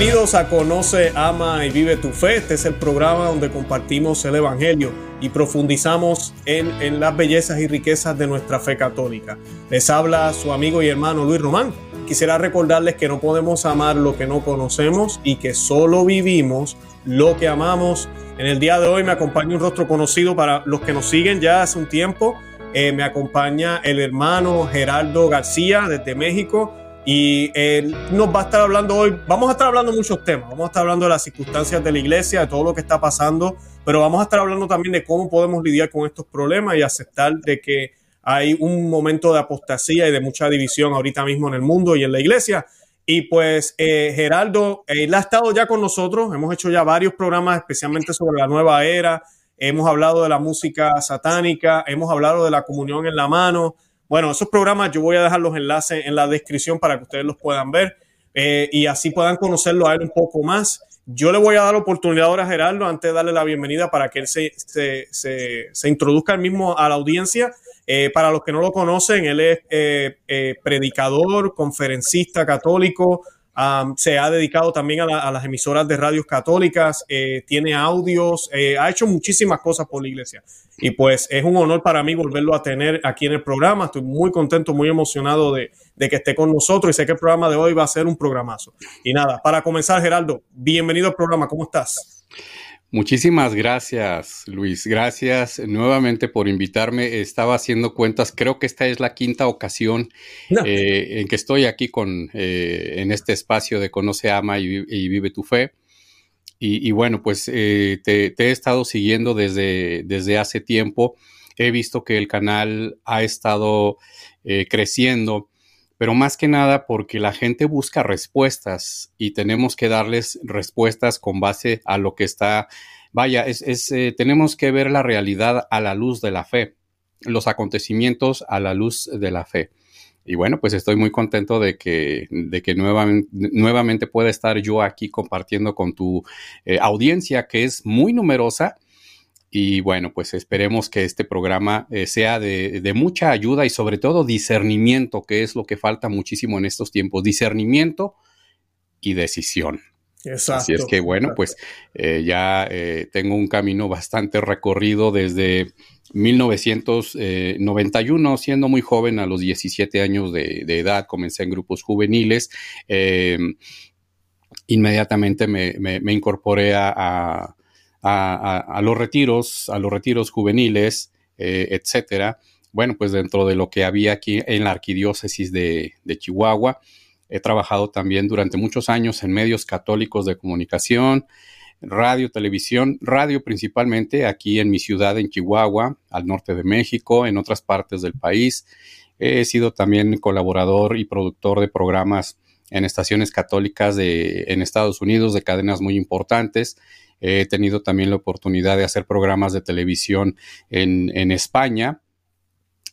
Bienvenidos a Conoce, Ama y Vive tu Fe. Este es el programa donde compartimos el Evangelio y profundizamos en, en, las bellezas y riquezas de nuestra fe católica. Les habla su amigo y hermano Luis Román. Quisiera recordarles que no podemos amar lo que no conocemos y que solo vivimos lo que amamos. En el día de hoy me acompaña un rostro conocido para los que nos siguen ya hace un tiempo. Eh, me acompaña el hermano Gerardo García desde México y él nos va a estar hablando hoy, vamos a estar hablando de muchos temas, vamos a estar hablando de las circunstancias de la iglesia, de todo lo que está pasando, pero vamos a estar hablando también de cómo podemos lidiar con estos problemas y aceptar de que hay un momento de apostasía y de mucha división ahorita mismo en el mundo y en la iglesia. Y pues eh, Geraldo, él ha estado ya con nosotros, hemos hecho ya varios programas especialmente sobre la nueva era, hemos hablado de la música satánica, hemos hablado de la comunión en la mano, bueno, esos programas yo voy a dejar los enlaces en la descripción para que ustedes los puedan ver eh, y así puedan conocerlo a él un poco más. Yo le voy a dar la oportunidad ahora a Gerardo, antes de darle la bienvenida, para que él se, se, se, introduzca el mismo a la audiencia. Eh, para los que no lo conocen, él es eh, predicador, conferencista católico, se ha dedicado también a, las emisoras de radios católicas, eh, tiene audios, eh, ha hecho muchísimas cosas por la iglesia. Y pues es un honor para mí volverlo a tener aquí en el programa. Estoy muy contento, muy emocionado de, de que esté con nosotros y sé que el programa de hoy va a ser un programazo. Y nada, para comenzar, Geraldo, bienvenido al programa. ¿Cómo estás? Muchísimas gracias, Luis. Gracias nuevamente por invitarme. Estaba haciendo cuentas. Creo que esta es la quinta ocasión eh, en que estoy aquí con eh, en este espacio de Conoce, Ama y, Vive tu Fe. Y, bueno, pues eh, te, he estado siguiendo desde, desde hace tiempo. He visto que el canal ha estado creciendo pero más que nada porque la gente busca respuestas y tenemos que darles respuestas con base a lo que está, vaya, es, eh, tenemos que ver la realidad a la luz de la fe, los acontecimientos a la luz de la fe. Y bueno, pues estoy muy contento de que, de que nuevamente, nuevamente pueda estar yo aquí compartiendo con tu eh, audiencia, que es muy numerosa y bueno, pues esperemos que este programa eh, sea de, mucha ayuda y sobre todo discernimiento, que es lo que falta muchísimo en estos tiempos, discernimiento y decisión. Exacto. Así es que bueno, pues eh, ya eh, tengo un camino bastante recorrido desde 1991, siendo muy joven, a los 17 años de, edad, comencé en grupos juveniles. Inmediatamente me, incorporé a a, los retiros, a los retiros juveniles, eh, etcétera. Bueno, pues dentro de lo que había aquí en la arquidiócesis de, Chihuahua, he trabajado también durante muchos años en medios católicos de comunicación, radio, televisión, radio principalmente aquí en mi ciudad, en Chihuahua, al norte de México, en otras partes del país. He sido también colaborador y productor de programas en estaciones católicas de, en Estados Unidos de cadenas muy importantes He tenido también la oportunidad de hacer programas de televisión en, España.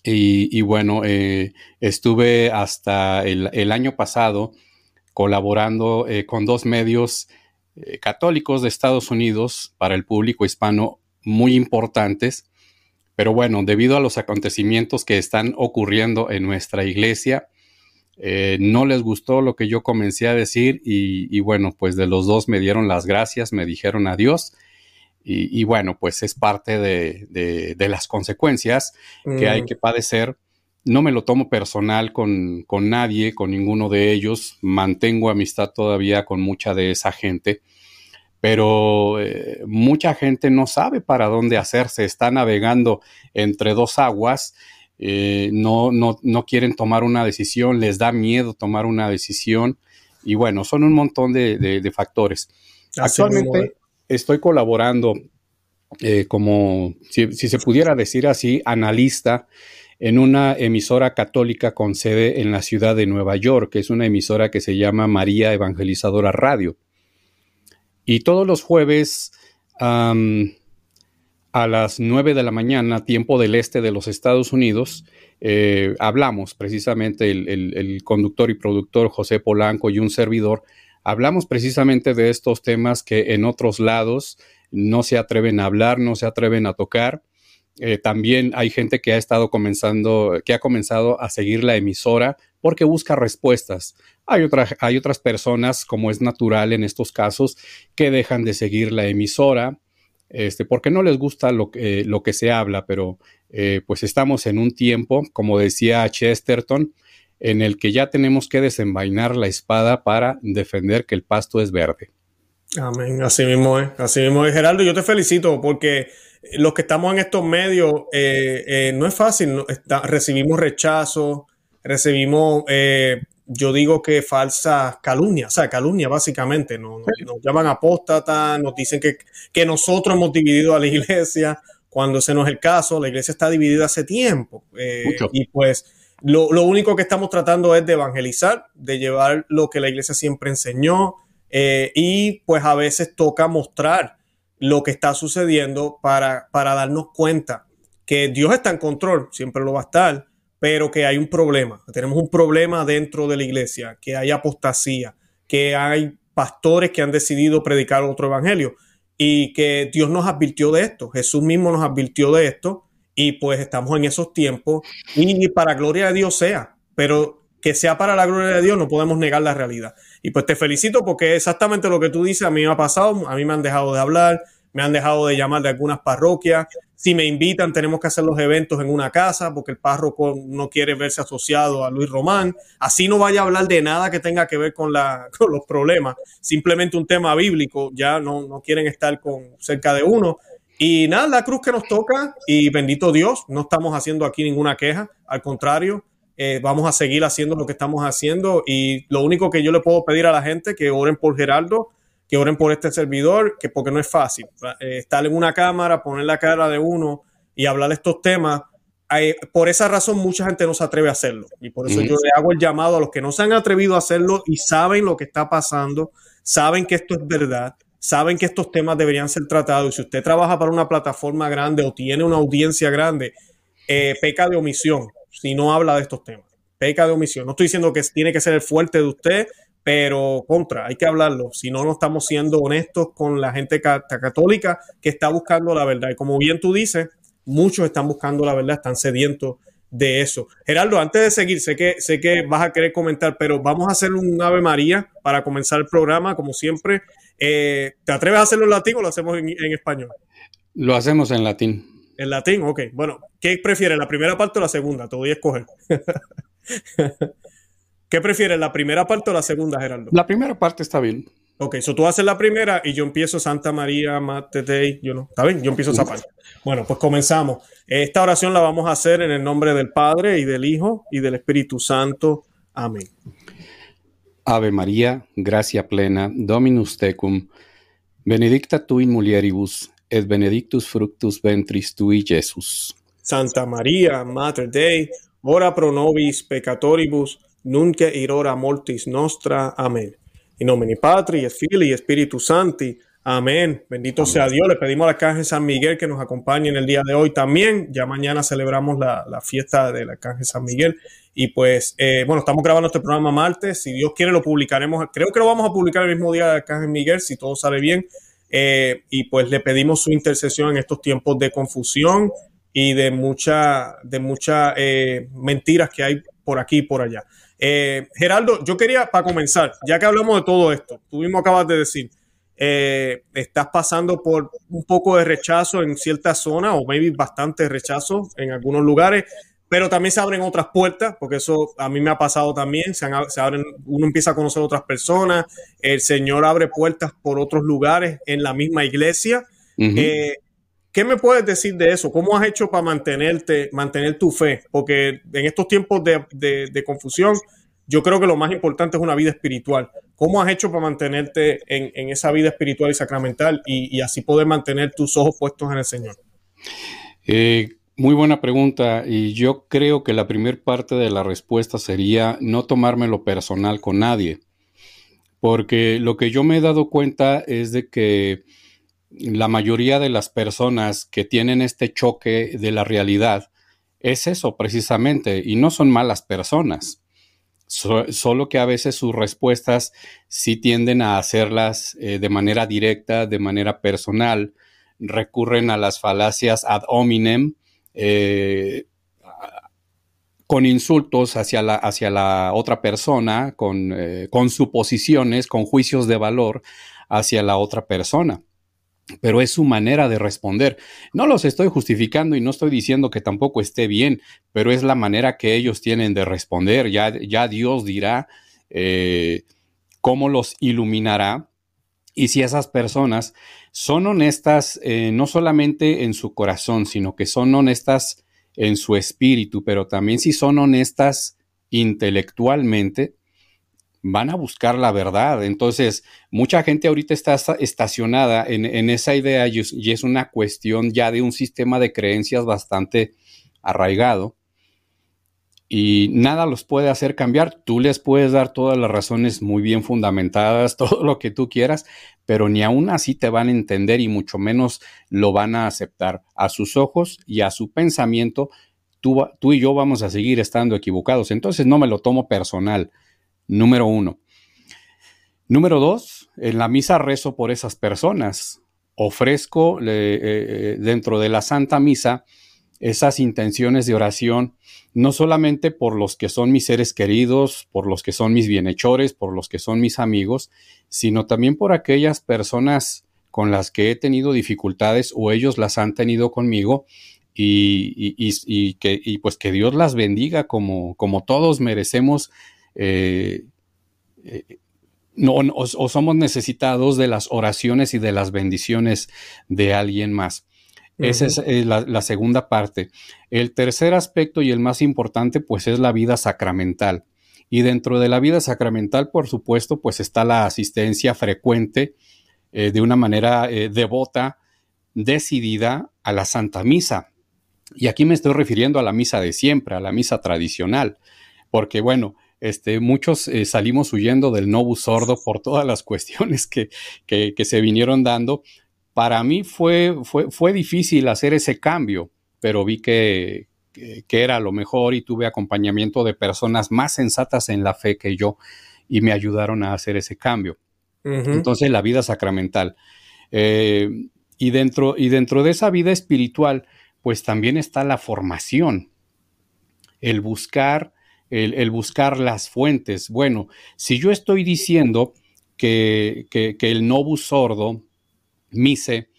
Y, bueno, eh, estuve hasta el, año pasado colaborando eh, con dos medios eh, católicos de Estados Unidos para el público hispano muy importantes. Pero bueno, debido a los acontecimientos que están ocurriendo en nuestra iglesia, eh, no les gustó lo que yo comencé a decir y, bueno, pues de los dos me dieron las gracias, me dijeron adiós y, bueno, pues es parte de, las consecuencias que hay mm. que padecer. No me lo tomo personal con, nadie, con ninguno de ellos, mantengo amistad todavía con mucha de esa gente, pero eh, mucha gente no sabe para dónde hacerse, está navegando entre dos aguas eh, no, no, no quieren tomar una decisión, les da miedo tomar una decisión y bueno, son un montón de, factores. Actualmente estoy colaborando eh, como, si, se pudiera decir así, analista en una emisora católica con sede en la ciudad de Nueva York, que es una emisora que se llama María Evangelizadora Radio. Y todos los jueves a las 9 de la mañana, tiempo del este de los Estados Unidos, eh, hablamos precisamente el, conductor y productor José Polanco y un servidor, hablamos precisamente de estos temas que en otros lados no se atreven a hablar, no se atreven a tocar. Eh, también hay gente que ha estado comenzando, que ha comenzado a seguir la emisora porque busca respuestas. Hay, hay otras personas, como es natural en estos casos, que dejan de seguir la emisora, este, porque no les gusta lo, que se habla, pero eh, pues estamos en un tiempo, como decía Chesterton, en el que ya tenemos que desenvainar la espada para defender que el pasto es verde. Amén, así mismo es, así mismo es. Geraldo, yo te felicito porque los que estamos en estos medios eh, eh, no es fácil, recibimos rechazo, recibimos, yo digo que falsas calumnias, o sea, calumnia básicamente, nos, llaman apóstatas, nos dicen que, que nosotros hemos dividido a la iglesia, cuando ese no es el caso, la iglesia está dividida hace tiempo. Eh, y pues lo, único que estamos tratando es de evangelizar, de llevar lo que la iglesia siempre enseñó eh, y pues a veces toca mostrar lo que está sucediendo para, para darnos cuenta que Dios está en control, siempre lo va a estar, pero que hay un problema. Tenemos un problema dentro de la iglesia, que hay apostasía, que hay pastores que han decidido predicar otro evangelio y que Dios nos advirtió de esto, Jesús mismo nos advirtió de esto y pues estamos en esos tiempos y para gloria de Dios sea, pero que sea para la gloria de Dios no podemos negar la realidad. Y pues te felicito porque exactamente lo que tú dices a mí me ha pasado, a mí me han dejado de hablar, me han dejado de llamar de algunas parroquias. Si me invitan, tenemos que hacer los eventos en una casa porque el párroco no quiere verse asociado a Luis Román. Así no vaya a hablar de nada que tenga que ver con, los problemas. Simplemente un tema bíblico. Ya no, no quieren estar con, cerca de uno. Y nada, la cruz que nos toca y bendito Dios, no estamos haciendo aquí ninguna queja. Al contrario, eh, vamos a seguir haciendo lo que estamos haciendo y lo único que yo le puedo pedir a la gente que oren por Geraldo que oren por este servidor, que porque no es fácil. Eh, estar en una cámara, poner la cara de uno y hablar de estos temas, por esa razón mucha gente no se atreve a hacerlo. Y por eso yo le hago el llamado a los que no se han atrevido a hacerlo y saben lo que está pasando, saben que esto es verdad, saben que estos temas deberían ser tratados. Y si usted trabaja para una plataforma grande o tiene una audiencia grande, eh, peca de omisión si no habla de estos temas. Peca de omisión. No estoy diciendo que tiene que ser el fuerte de usted, pero contra, hay que hablarlo. Si no, no estamos siendo honestos con la gente católica que está buscando la verdad. Y como bien tú dices, muchos están buscando la verdad, están sedientos de eso. Gerardo, antes de seguir, sé que, sé que vas a querer comentar, pero vamos a hacer un Ave María para comenzar el programa, como siempre. Eh, ¿Te atreves a hacerlo en latín o lo hacemos en, en español? Lo hacemos en latín. En latín, ok. Bueno, ¿qué prefieres, la primera parte o la segunda? Te voy a escoger. ¿Qué prefieres, la primera parte o la segunda, Gerardo? La primera parte está bien. Ok, so tú haces la primera y yo empiezo Santa María, Mate Dei, yo no. ¿Está bien? Yo empiezo esa parte. Bueno, pues comenzamos. Esta oración la vamos a hacer en el nombre del Padre y del Hijo y del Espíritu Santo. Amén. Ave María, gracia plena, Dominus tecum, benedicta tu in mulieribus, et benedictus fructus ventris tui, Jesús. Santa María, Mater Dei, ora pro nobis peccatoribus, nunca irora mortis nostra. Amén. En nombre Patri, et Filii, Espíritu Santi. Amén. Bendito sea Dios. Le pedimos al Arcángel San Miguel que nos acompañe en el día de hoy también. Ya mañana celebramos la, fiesta del Arcángel San Miguel. Y pues, eh, bueno, estamos grabando este programa martes. Si Dios quiere, lo publicaremos. Creo que lo vamos a publicar el mismo día del Arcángel Miguel, si todo sale bien. Eh, y pues le pedimos su intercesión en estos tiempos de confusión y de mucha, de muchas eh, mentiras que hay por aquí y por allá. Eh, Geraldo, yo quería, para comenzar, ya que hablamos de todo esto, tú mismo acabas de decir, eh, estás pasando por un poco de rechazo en ciertas zonas, o maybe bastante rechazo en algunos lugares, pero también se abren otras puertas, porque eso a mí me ha pasado también, se, abren, uno empieza a conocer otras personas, el Señor abre puertas por otros lugares en la misma iglesia. Eh, ¿Qué me puedes decir de eso? ¿Cómo has hecho para mantenerte, mantener tu fe? Porque en estos tiempos de, confusión, yo creo que lo más importante es una vida espiritual. ¿Cómo has hecho para mantenerte en, esa vida espiritual y sacramental y, así poder mantener tus ojos puestos en el Señor? Eh, muy buena pregunta y yo creo que la primera parte de la respuesta sería no tomármelo personal con nadie, porque lo que yo me he dado cuenta es de que la mayoría de las personas que tienen este choque de la realidad es eso precisamente, y no son malas personas, solo que a veces sus respuestas sí tienden a hacerlas eh, de manera directa, de manera personal, recurren a las falacias ad hominem, eh, con insultos hacia la, hacia la otra persona, con, eh, con suposiciones, con juicios de valor hacia la otra persona pero es su manera de responder. No los estoy justificando y no estoy diciendo que tampoco esté bien, pero es la manera que ellos tienen de responder. Ya, ya Dios dirá eh, cómo los iluminará y si esas personas son honestas eh, no solamente en su corazón, sino que son honestas en su espíritu, pero también si son honestas intelectualmente, van a buscar la verdad. Entonces, mucha gente ahorita está estacionada en, esa idea y es, una cuestión ya de un sistema de creencias bastante arraigado y nada los puede hacer cambiar. Tú les puedes dar todas las razones muy bien fundamentadas, todo lo que tú quieras, pero ni aún así te van a entender y mucho menos lo van a aceptar. A sus ojos y a su pensamiento, tú, tú y yo vamos a seguir estando equivocados. Entonces no me lo tomo personal, número uno. Número dos, en la misa rezo por esas personas. Ofrezco eh, eh, dentro de la Santa Misa esas intenciones de oración, no solamente por los que son mis seres queridos, por los que son mis bienhechores, por los que son mis amigos, sino también por aquellas personas con las que he tenido dificultades o ellos las han tenido conmigo y, que, pues que Dios las bendiga como, como todos merecemos. Eh, eh, no, o somos necesitados de las oraciones y de las bendiciones de alguien más. Esa es eh, la, segunda parte. El tercer aspecto y el más importante, pues es la vida sacramental. Y dentro de la vida sacramental, por supuesto, pues está la asistencia frecuente eh, de una manera eh, devota, decidida a la Santa Misa. Y aquí me estoy refiriendo a la misa de siempre, a la misa tradicional, porque bueno, este, muchos salimos huyendo del novus sordo por todas las cuestiones que, que, que se vinieron dando, para mí fue, fue, fue difícil hacer ese cambio, pero vi que, que, era lo mejor y tuve acompañamiento de personas más sensatas en la fe que yo y me ayudaron a hacer ese cambio. Entonces, la vida sacramental. Eh, y, dentro, y dentro de esa vida espiritual, pues también está la formación, el buscar, el, buscar las fuentes. Bueno, si yo estoy diciendo que, que, que el novus sordo mise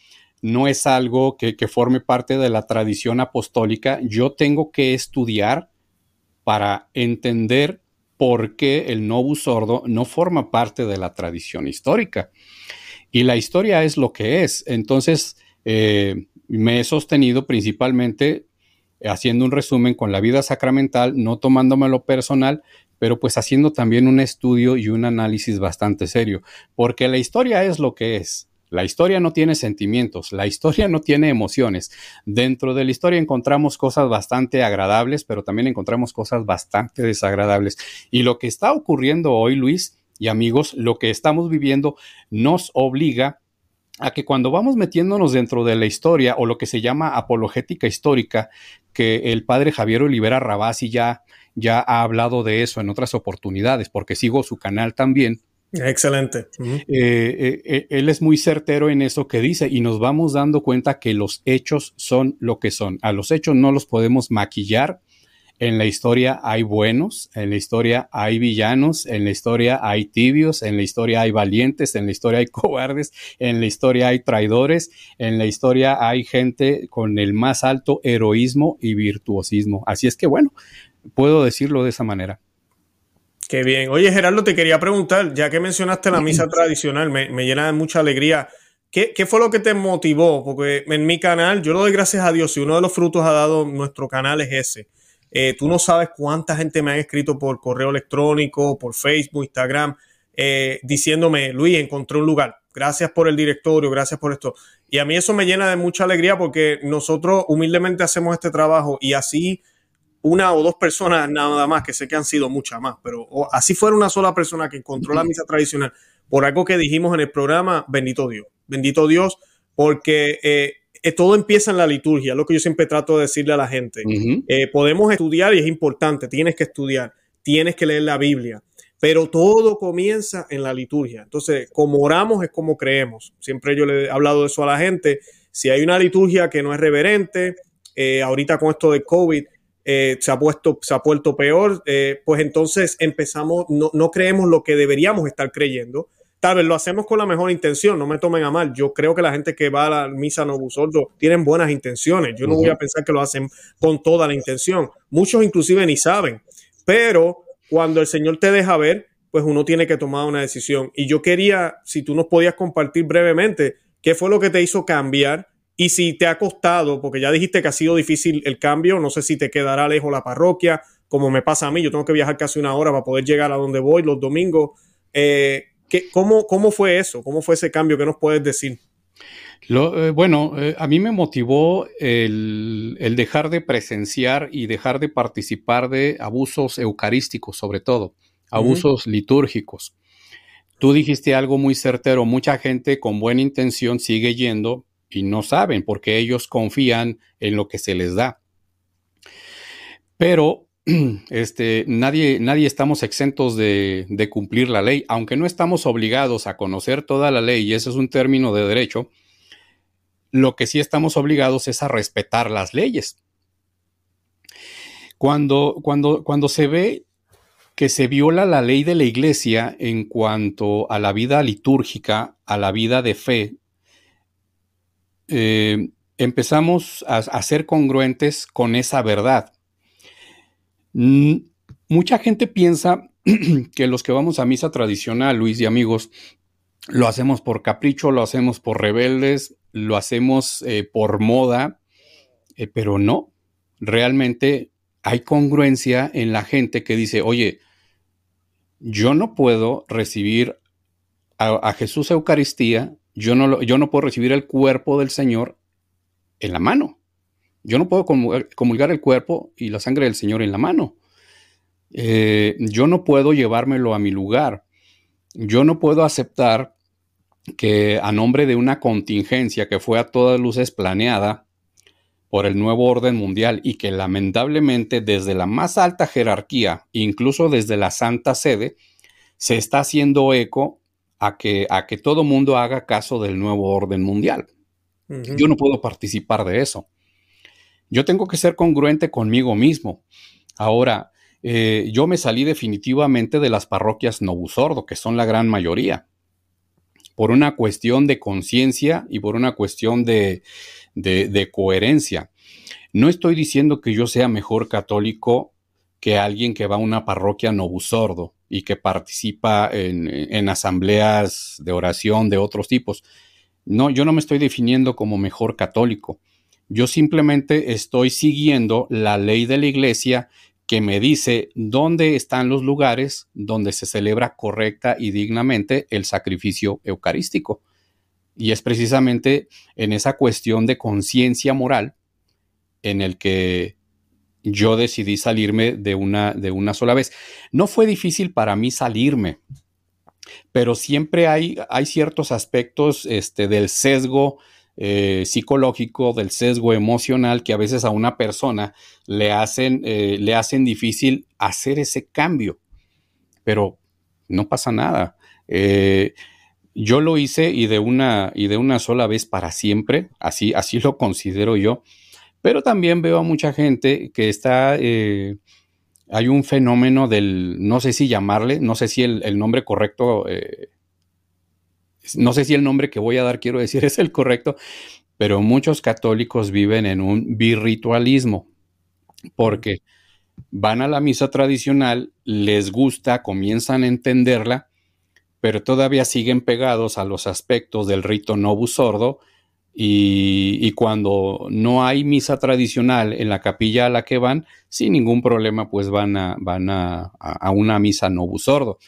no es algo que, forme parte de la tradición apostólica. Yo tengo que estudiar para entender por qué el novus sordo no forma parte de la tradición histórica. Y la historia es lo que es. Entonces, eh, me he sostenido principalmente haciendo un resumen con la vida sacramental, no tomándomelo personal, pero pues haciendo también un estudio y un análisis bastante serio, porque la historia es lo que es. La historia no tiene sentimientos, la historia no tiene emociones. Dentro de la historia encontramos cosas bastante agradables, pero también encontramos cosas bastante desagradables. Y lo que está ocurriendo hoy, Luis y amigos, lo que estamos viviendo nos obliga a que cuando vamos metiéndonos dentro de la historia o lo que se llama apologética histórica, que el padre Javier Olivera Rabasi ya, ya ha hablado de eso en otras oportunidades, porque sigo su canal también, Excelente. Eh, eh, eh, él es muy certero en eso que dice y nos vamos dando cuenta que los hechos son lo que son. A los hechos no los podemos maquillar. En la historia hay buenos, en la historia hay villanos, en la historia hay tibios, en la historia hay valientes, en la historia hay cobardes, en la historia hay traidores, en la historia hay gente con el más alto heroísmo y virtuosismo. Así es que bueno, puedo decirlo de esa manera. Qué bien. Oye, Gerardo, te quería preguntar, ya que mencionaste la misa tradicional, me, llena de mucha alegría. ¿Qué, fue lo que te motivó? Porque en mi canal, yo lo doy gracias a Dios, y uno de los frutos ha dado nuestro canal es ese. Eh, tú no sabes cuánta gente me ha escrito por correo electrónico, por Facebook, Instagram, eh, diciéndome, Luis, encontré un lugar. Gracias por el directorio, gracias por esto. Y a mí eso me llena de mucha alegría porque nosotros humildemente hacemos este trabajo y así una o dos personas nada más, que sé que han sido muchas más, pero así fuera una sola persona que encontró la misa tradicional por algo que dijimos en el programa, bendito Dios, bendito Dios, porque eh, eh, todo empieza en la liturgia, lo que yo siempre trato de decirle a la gente. Eh, podemos estudiar y es importante, tienes que estudiar, tienes que leer la Biblia, pero todo comienza en la liturgia. Entonces, como oramos es como creemos. Siempre yo le he hablado de eso a la gente. Si hay una liturgia que no es reverente, ahorita con esto de COVID, eh, se, ha puesto, se ha puesto peor, eh, pues entonces empezamos, no, no creemos lo que deberíamos estar creyendo. Tal vez lo hacemos con la mejor intención, no me tomen a mal. Yo creo que la gente que va a la misa no sordo tienen buenas intenciones. Yo no voy a pensar que lo hacen con toda la intención. Muchos inclusive ni saben. Pero cuando el Señor te deja ver, pues uno tiene que tomar una decisión. Y yo quería, si tú nos podías compartir brevemente, qué fue lo que te hizo cambiar y si te ha costado, porque ya dijiste que ha sido difícil el cambio, no sé si te quedará lejos la parroquia, como me pasa a mí, yo tengo que viajar casi una hora para poder llegar a donde voy los domingos. Eh, cómo, ¿Cómo fue eso? ¿Cómo fue ese cambio? ¿Qué nos puedes decir? Eh, bueno, eh, a mí me motivó el, dejar de presenciar y dejar de participar de abusos eucarísticos, sobre todo, abusos litúrgicos. Tú dijiste algo muy certero, mucha gente con buena intención sigue yendo, y no saben porque ellos confían en lo que se les da. Pero este, nadie, nadie estamos exentos de, cumplir la ley, aunque no estamos obligados a conocer toda la ley, y ese es un término de derecho, lo que sí estamos obligados es a respetar las leyes. Cuando, cuando, cuando se ve que se viola la ley de la iglesia en cuanto a la vida litúrgica, a la vida de fe, eh, empezamos a, ser congruentes con esa verdad. Mucha gente piensa que los que vamos a misa tradicional, Luis y amigos, lo hacemos por capricho, lo hacemos por rebeldes, lo hacemos eh, por moda, eh, pero no, realmente hay congruencia en la gente que dice, oye, yo no puedo recibir a, a Jesús Eucaristía yo no, yo no puedo recibir el cuerpo del Señor en la mano. Yo no puedo comulgar el cuerpo y la sangre del Señor en la mano. Eh, yo no puedo llevármelo a mi lugar. Yo no puedo aceptar que a nombre de una contingencia que fue a todas luces planeada por el nuevo orden mundial y que lamentablemente desde la más alta jerarquía, incluso desde la Santa Sede, se está haciendo eco a que, a que todo mundo haga caso del nuevo orden mundial. Yo no puedo participar de eso. Yo tengo que ser congruente conmigo mismo. Ahora, eh, yo me salí definitivamente de las parroquias Novusordo, que son la gran mayoría, por una cuestión de conciencia y por una cuestión de, de, coherencia. No estoy diciendo que yo sea mejor católico que alguien que va a una parroquia Novusordo y que participa en, asambleas de oración de otros tipos. No, yo no me estoy definiendo como mejor católico. Yo simplemente estoy siguiendo la ley de la iglesia que me dice dónde están los lugares donde se celebra correcta y dignamente el sacrificio eucarístico. Y es precisamente en esa cuestión de conciencia moral en el que yo decidí salirme de una, de una sola vez. No fue difícil para mí salirme, pero siempre hay, hay ciertos aspectos este, del sesgo eh, psicológico, del sesgo emocional que a veces a una persona le hacen, eh, le hacen difícil hacer ese cambio. Pero no pasa nada. Eh, yo lo hice y de una, y de una sola vez para siempre, así, así lo considero yo. Pero también veo a mucha gente que está, hay un fenómeno del, no sé si llamarle, no sé si el, nombre correcto, no sé si el nombre que voy a dar, quiero decir, es el correcto, pero muchos católicos viven en un birritualismo, porque van a la misa tradicional, les gusta, comienzan a entenderla, pero todavía siguen pegados a los aspectos del rito novus sordo y, cuando no hay misa tradicional en la capilla a la que van, sin ningún problema, pues van a, van a, una misa no sordo.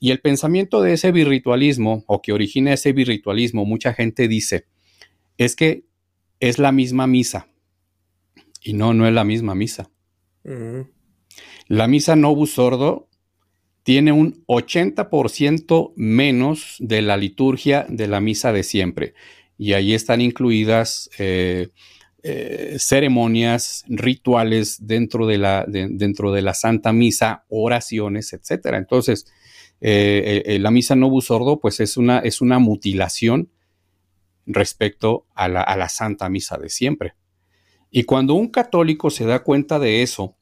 Y el pensamiento de ese virritualismo, o que origina ese virritualismo, mucha gente dice, es que es la misma misa. Y no, no es la misma misa. La misa no sordo tiene un 80% menos de la liturgia de la misa de siempre y ahí están incluidas eh, eh, ceremonias, rituales dentro de, la, dentro de la Santa Misa, oraciones, etc. Entonces, eh, la misa no sordo, pues es una, es una mutilación respecto a la, a la Santa Misa de siempre. Y cuando un católico se da cuenta de eso,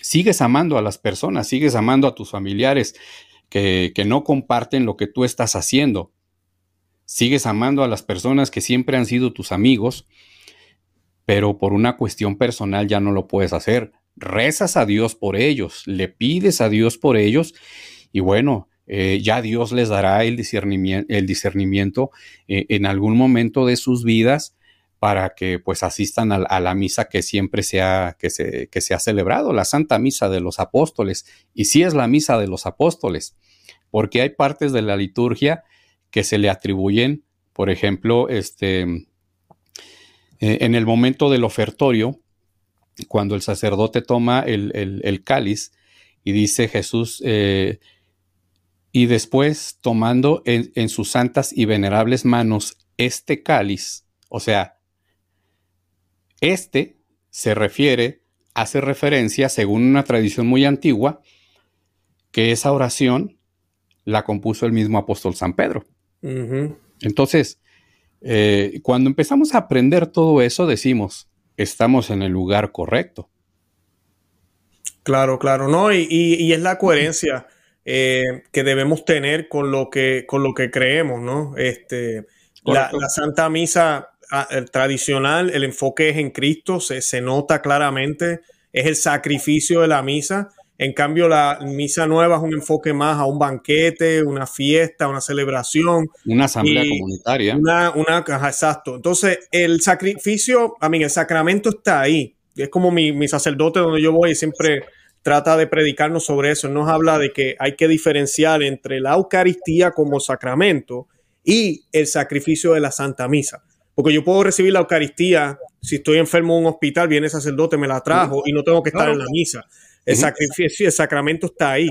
sigues amando a las personas, sigues amando a tus familiares que, que no comparten lo que tú estás haciendo. Sigues amando a las personas que siempre han sido tus amigos, pero por una cuestión personal ya no lo puedes hacer. Rezas a Dios por ellos, le pides a Dios por ellos y bueno, eh, ya Dios les dará el discernimiento, el discernimiento eh, en algún momento de sus vidas para que pues asistan a, la misa que siempre se ha, que se, que se ha celebrado, la Santa Misa de los Apóstoles. Y sí es la Misa de los Apóstoles, porque hay partes de la liturgia que se le atribuyen, por ejemplo, este, eh, en el momento del ofertorio, cuando el sacerdote toma el, cáliz y dice Jesús, y después tomando en, en, sus santas y venerables manos este cáliz, o sea, este se refiere, hace referencia, según una tradición muy antigua, que esa oración la compuso el mismo apóstol San Pedro. Entonces, eh, cuando empezamos a aprender todo eso, decimos, estamos en el lugar correcto. Claro, claro, ¿no? Y, es la coherencia eh, que debemos tener con lo que, con lo que creemos, ¿no? Este, la, Santa Misa Ah, el tradicional, el enfoque es en Cristo, se, nota claramente, es el sacrificio de la misa. En cambio, la misa nueva es un enfoque más a un banquete, una fiesta, una celebración. Una asamblea comunitaria. Una, una, exacto. Entonces, el sacrificio, a mí, el sacramento está ahí. Es como mi, mi sacerdote donde yo voy y siempre trata de predicarnos sobre eso. Nos habla de que hay que diferenciar entre la Eucaristía como sacramento y el sacrificio de la Santa Misa. Porque yo puedo recibir la Eucaristía, si estoy enfermo en un hospital, viene el sacerdote, me la trajo y no tengo que estar en la misa. El sacrificio, el sacramento está ahí.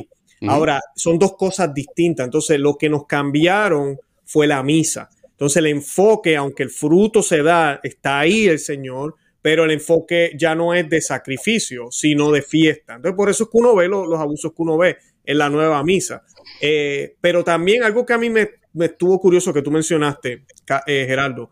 Ahora, son dos cosas distintas. Entonces, lo que nos cambiaron fue la misa. Entonces, el enfoque, aunque el fruto se da, está ahí el Señor, pero el enfoque ya no es de sacrificio, sino de fiesta. Entonces, por eso es que uno ve los, abusos que uno ve en la nueva misa. Eh, pero también algo que a mí me, estuvo curioso que tú mencionaste, eh, Gerardo,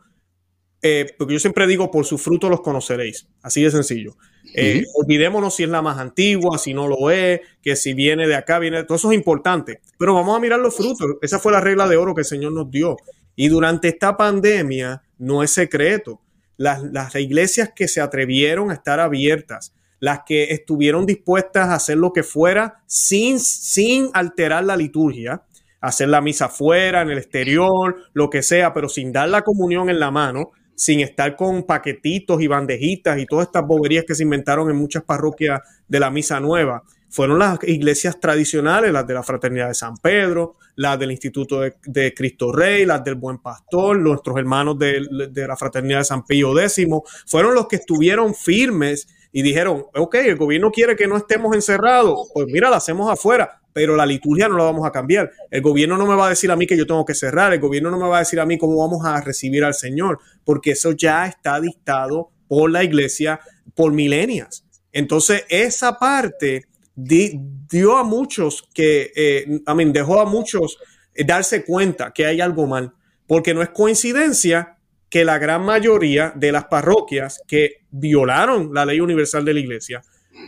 eh, porque yo siempre digo, por su fruto los conoceréis. Así de sencillo. Eh, olvidémonos si es la más antigua, si no lo es, que si viene de acá, viene. Todo eso es importante. Pero vamos a mirar los frutos. Esa fue la regla de oro que el Señor nos dio. Y durante esta pandemia no es secreto. Las, las iglesias que se atrevieron a estar abiertas, las que estuvieron dispuestas a hacer lo que fuera sin, sin alterar la liturgia, hacer la misa fuera, en el exterior, lo que sea, pero sin dar la comunión en la mano, sin estar con paquetitos y bandejitas y todas estas boberías que se inventaron en muchas parroquias de la Misa Nueva. Fueron las iglesias tradicionales, las de la Fraternidad de San Pedro, las del Instituto de, Cristo Rey, las del Buen Pastor, nuestros hermanos de, de la Fraternidad de San Pío X, fueron los que estuvieron firmes y dijeron, ok, el gobierno quiere que no estemos encerrados, pues mira, lo hacemos afuera, pero la liturgia no la vamos a cambiar. El gobierno no me va a decir a mí que yo tengo que cerrar, el gobierno no me va a decir a mí cómo vamos a recibir al Señor, porque eso ya está dictado por la iglesia por milenias. Entonces, esa parte dio a muchos que, eh, I dejó a muchos eh, darse cuenta que hay algo mal, porque no es coincidencia que la gran mayoría de las parroquias que violaron la ley universal de la iglesia,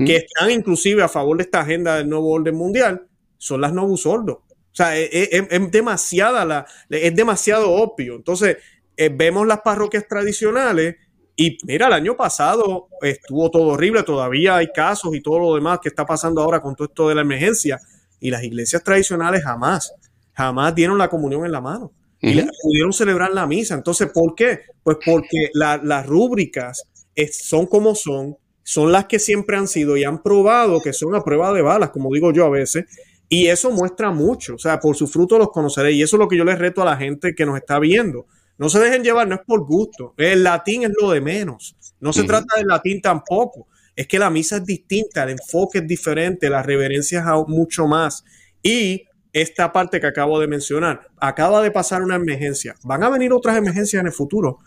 que están inclusive a favor de esta agenda del nuevo orden mundial, son las no sordos. O sea, es, es, demasiada la, es demasiado obvio. Entonces, eh, vemos las parroquias tradicionales y mira, el año pasado estuvo todo horrible, todavía hay casos y todo lo demás que está pasando ahora con todo esto de la emergencia. Y las iglesias tradicionales jamás, jamás dieron la comunión en la mano y pudieron celebrar la misa. Entonces, ¿por qué? Pues porque las rúbricas son como son, son las que siempre han sido y han probado que son a prueba de balas, como digo yo a veces, y eso muestra mucho, o sea, por su fruto los conoceréis. Y eso es lo que yo les reto a la gente que nos está viendo. No se dejen llevar, no es por gusto. El latín es lo de menos. No se trata del latín tampoco. Es que la misa es distinta, el enfoque es diferente, la reverencia es mucho más. Y esta parte que acabo de mencionar, acaba de pasar una emergencia. Van a venir otras emergencias en el futuro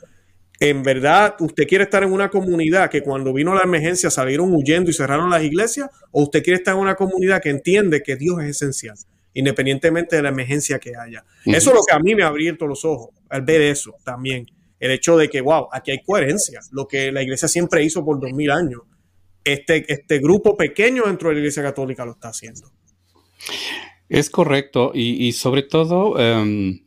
en verdad usted quiere estar en una comunidad que cuando vino la emergencia salieron huyendo y cerraron las iglesias, o usted quiere estar en una comunidad que entiende que Dios es esencial, independientemente de la emergencia que haya. Eso es lo que a mí me ha abierto los ojos al ver eso también. El hecho de que, wow, aquí hay coherencia, lo que la iglesia siempre hizo por dos mil años. este, este grupo pequeño dentro de la Iglesia Católica lo está haciendo. Es correcto, y, sobre todo em,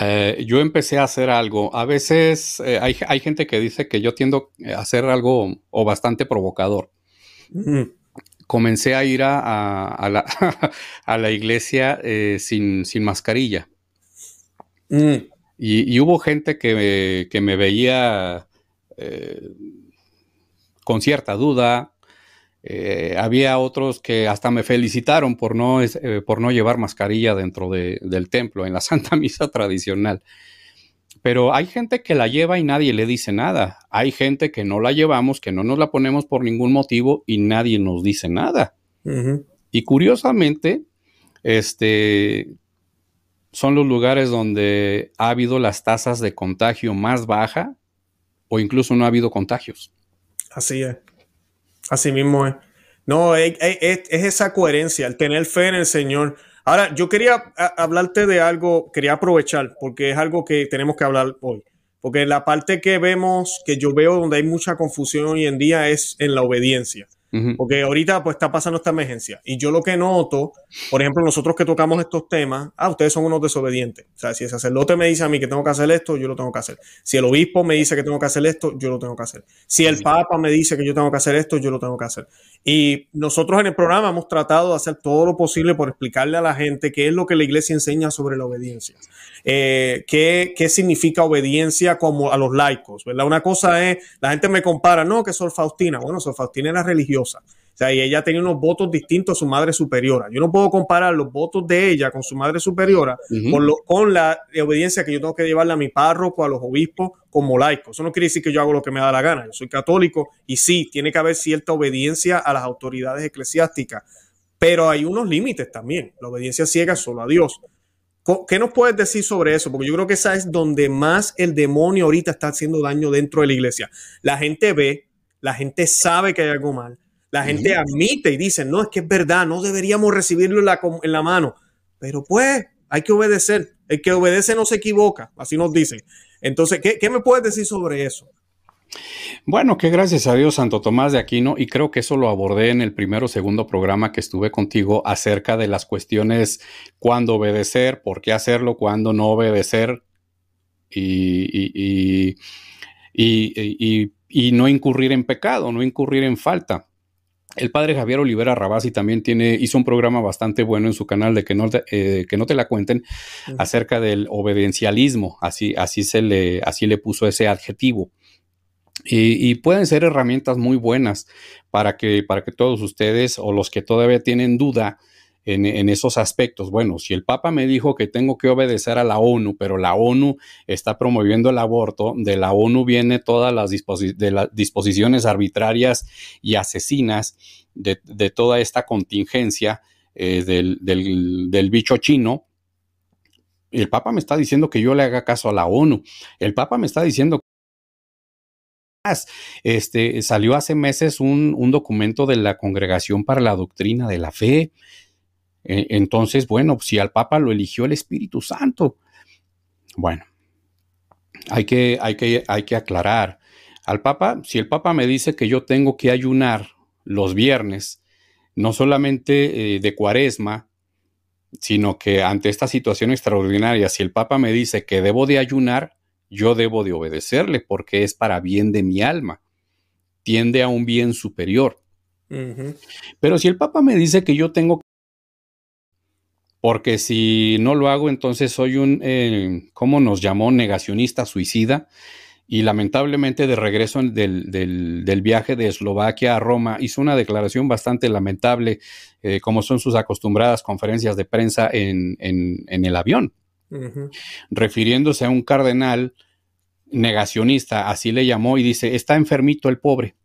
eh, yo empecé a hacer algo. A veces eh, hay, gente que dice que yo tiendo a hacer algo o bastante provocador. Comencé a ir a, la, iglesia eh, sin, mascarilla. Mm. Y, hubo gente que, que me veía con cierta duda, eh, había otros que hasta me felicitaron por no, eh, por no llevar mascarilla dentro del templo, en la Santa Misa tradicional. Pero hay gente que la lleva y nadie le dice nada. Hay gente que no la llevamos, que no nos la ponemos por ningún motivo y nadie nos dice nada. Y curiosamente, este, son los lugares donde ha habido las tasas de contagio más baja o incluso no ha habido contagios. Así es. Así mismo es. No, es, esa coherencia, el tener fe en el Señor. Ahora, yo quería hablarte de algo, quería aprovechar, porque es algo que tenemos que hablar hoy. Porque la parte que vemos, que yo veo donde hay mucha confusión hoy en día es en la obediencia. Porque ahorita pues está pasando esta emergencia. Y yo lo que noto, por ejemplo, nosotros que tocamos estos temas, ah, ustedes son unos desobedientes. O sea, si el sacerdote me dice a mí que tengo que hacer esto, yo lo tengo que hacer. Si el obispo me dice que tengo que hacer esto, yo lo tengo que hacer. Si el papa me dice que yo tengo que hacer esto, yo lo tengo que hacer. Y nosotros en el programa hemos tratado de hacer todo lo posible por explicarle a la gente qué es lo que la iglesia enseña sobre la obediencia. Eh, qué, qué, significa obediencia como a los laicos, ¿verdad? Una cosa es, la gente me compara, no, que Sor Faustina, bueno, Sor Faustina era religiosa. O sea, y ella tenía unos votos distintos a su madre superiora. Yo no puedo comparar los votos de ella con su madre superiora con, lo, con, la obediencia que yo tengo que llevarle a mi párroco, a los obispos, como laico. Eso no quiere decir que yo hago lo que me da la gana. Yo soy católico y sí, tiene que haber cierta obediencia a las autoridades eclesiásticas, pero hay unos límites también. La obediencia ciega es solo a Dios. ¿Qué nos puedes decir sobre eso? Porque yo creo que esa es donde más el demonio ahorita está haciendo daño dentro de la iglesia. La gente ve, la gente sabe que hay algo mal, la gente admite y dice, no, es que es verdad, no deberíamos recibirlo en la, en la mano. Pero pues, hay que obedecer. El que obedece no se equivoca, así nos dicen. Entonces, ¿qué, qué me puedes decir sobre eso? Bueno, que gracias a Dios Santo Tomás de Aquino, y creo que eso lo abordé en el primero o segundo programa que estuve contigo acerca de las cuestiones cuándo obedecer, por qué hacerlo, cuándo no obedecer y, y, y, no incurrir en pecado, no incurrir en falta. El padre Javier Olivera Rabasi también tiene, hizo un programa bastante bueno en su canal de que no te, eh, que no te la cuenten acerca del obediencialismo, así, así se le, así le puso ese adjetivo. Y, pueden ser herramientas muy buenas para que, para que todos ustedes o los que todavía tienen duda en, esos aspectos. Bueno, si el Papa me dijo que tengo que obedecer a la ONU, pero la ONU está promoviendo el aborto, de la ONU viene todas las, disposiciones arbitrarias y asesinas de, toda esta contingencia eh, del, del bicho chino. El Papa me está diciendo que yo le haga caso a la ONU. El Papa me está diciendo este, salió hace meses un, documento de la Congregación para la Doctrina de la Fe. E, entonces, bueno, si al Papa lo eligió el Espíritu Santo. Bueno, hay que, hay que, hay que aclarar. Al Papa, si el Papa me dice que yo tengo que ayunar los viernes, no solamente eh, de cuaresma, sino que ante esta situación extraordinaria, si el Papa me dice que debo de ayunar, yo debo de obedecerle porque es para bien de mi alma, tiende a un bien superior. Pero si el Papa me dice que yo tengo porque si no lo hago, entonces soy un, eh, ¿cómo nos llamó? Negacionista suicida. Y lamentablemente de regreso del, del, viaje de Eslovaquia a Roma hizo una declaración bastante lamentable, eh, como son sus acostumbradas conferencias de prensa en, en, en el avión refiriéndose a un cardenal negacionista, así le llamó, y dice, está enfermito el pobre.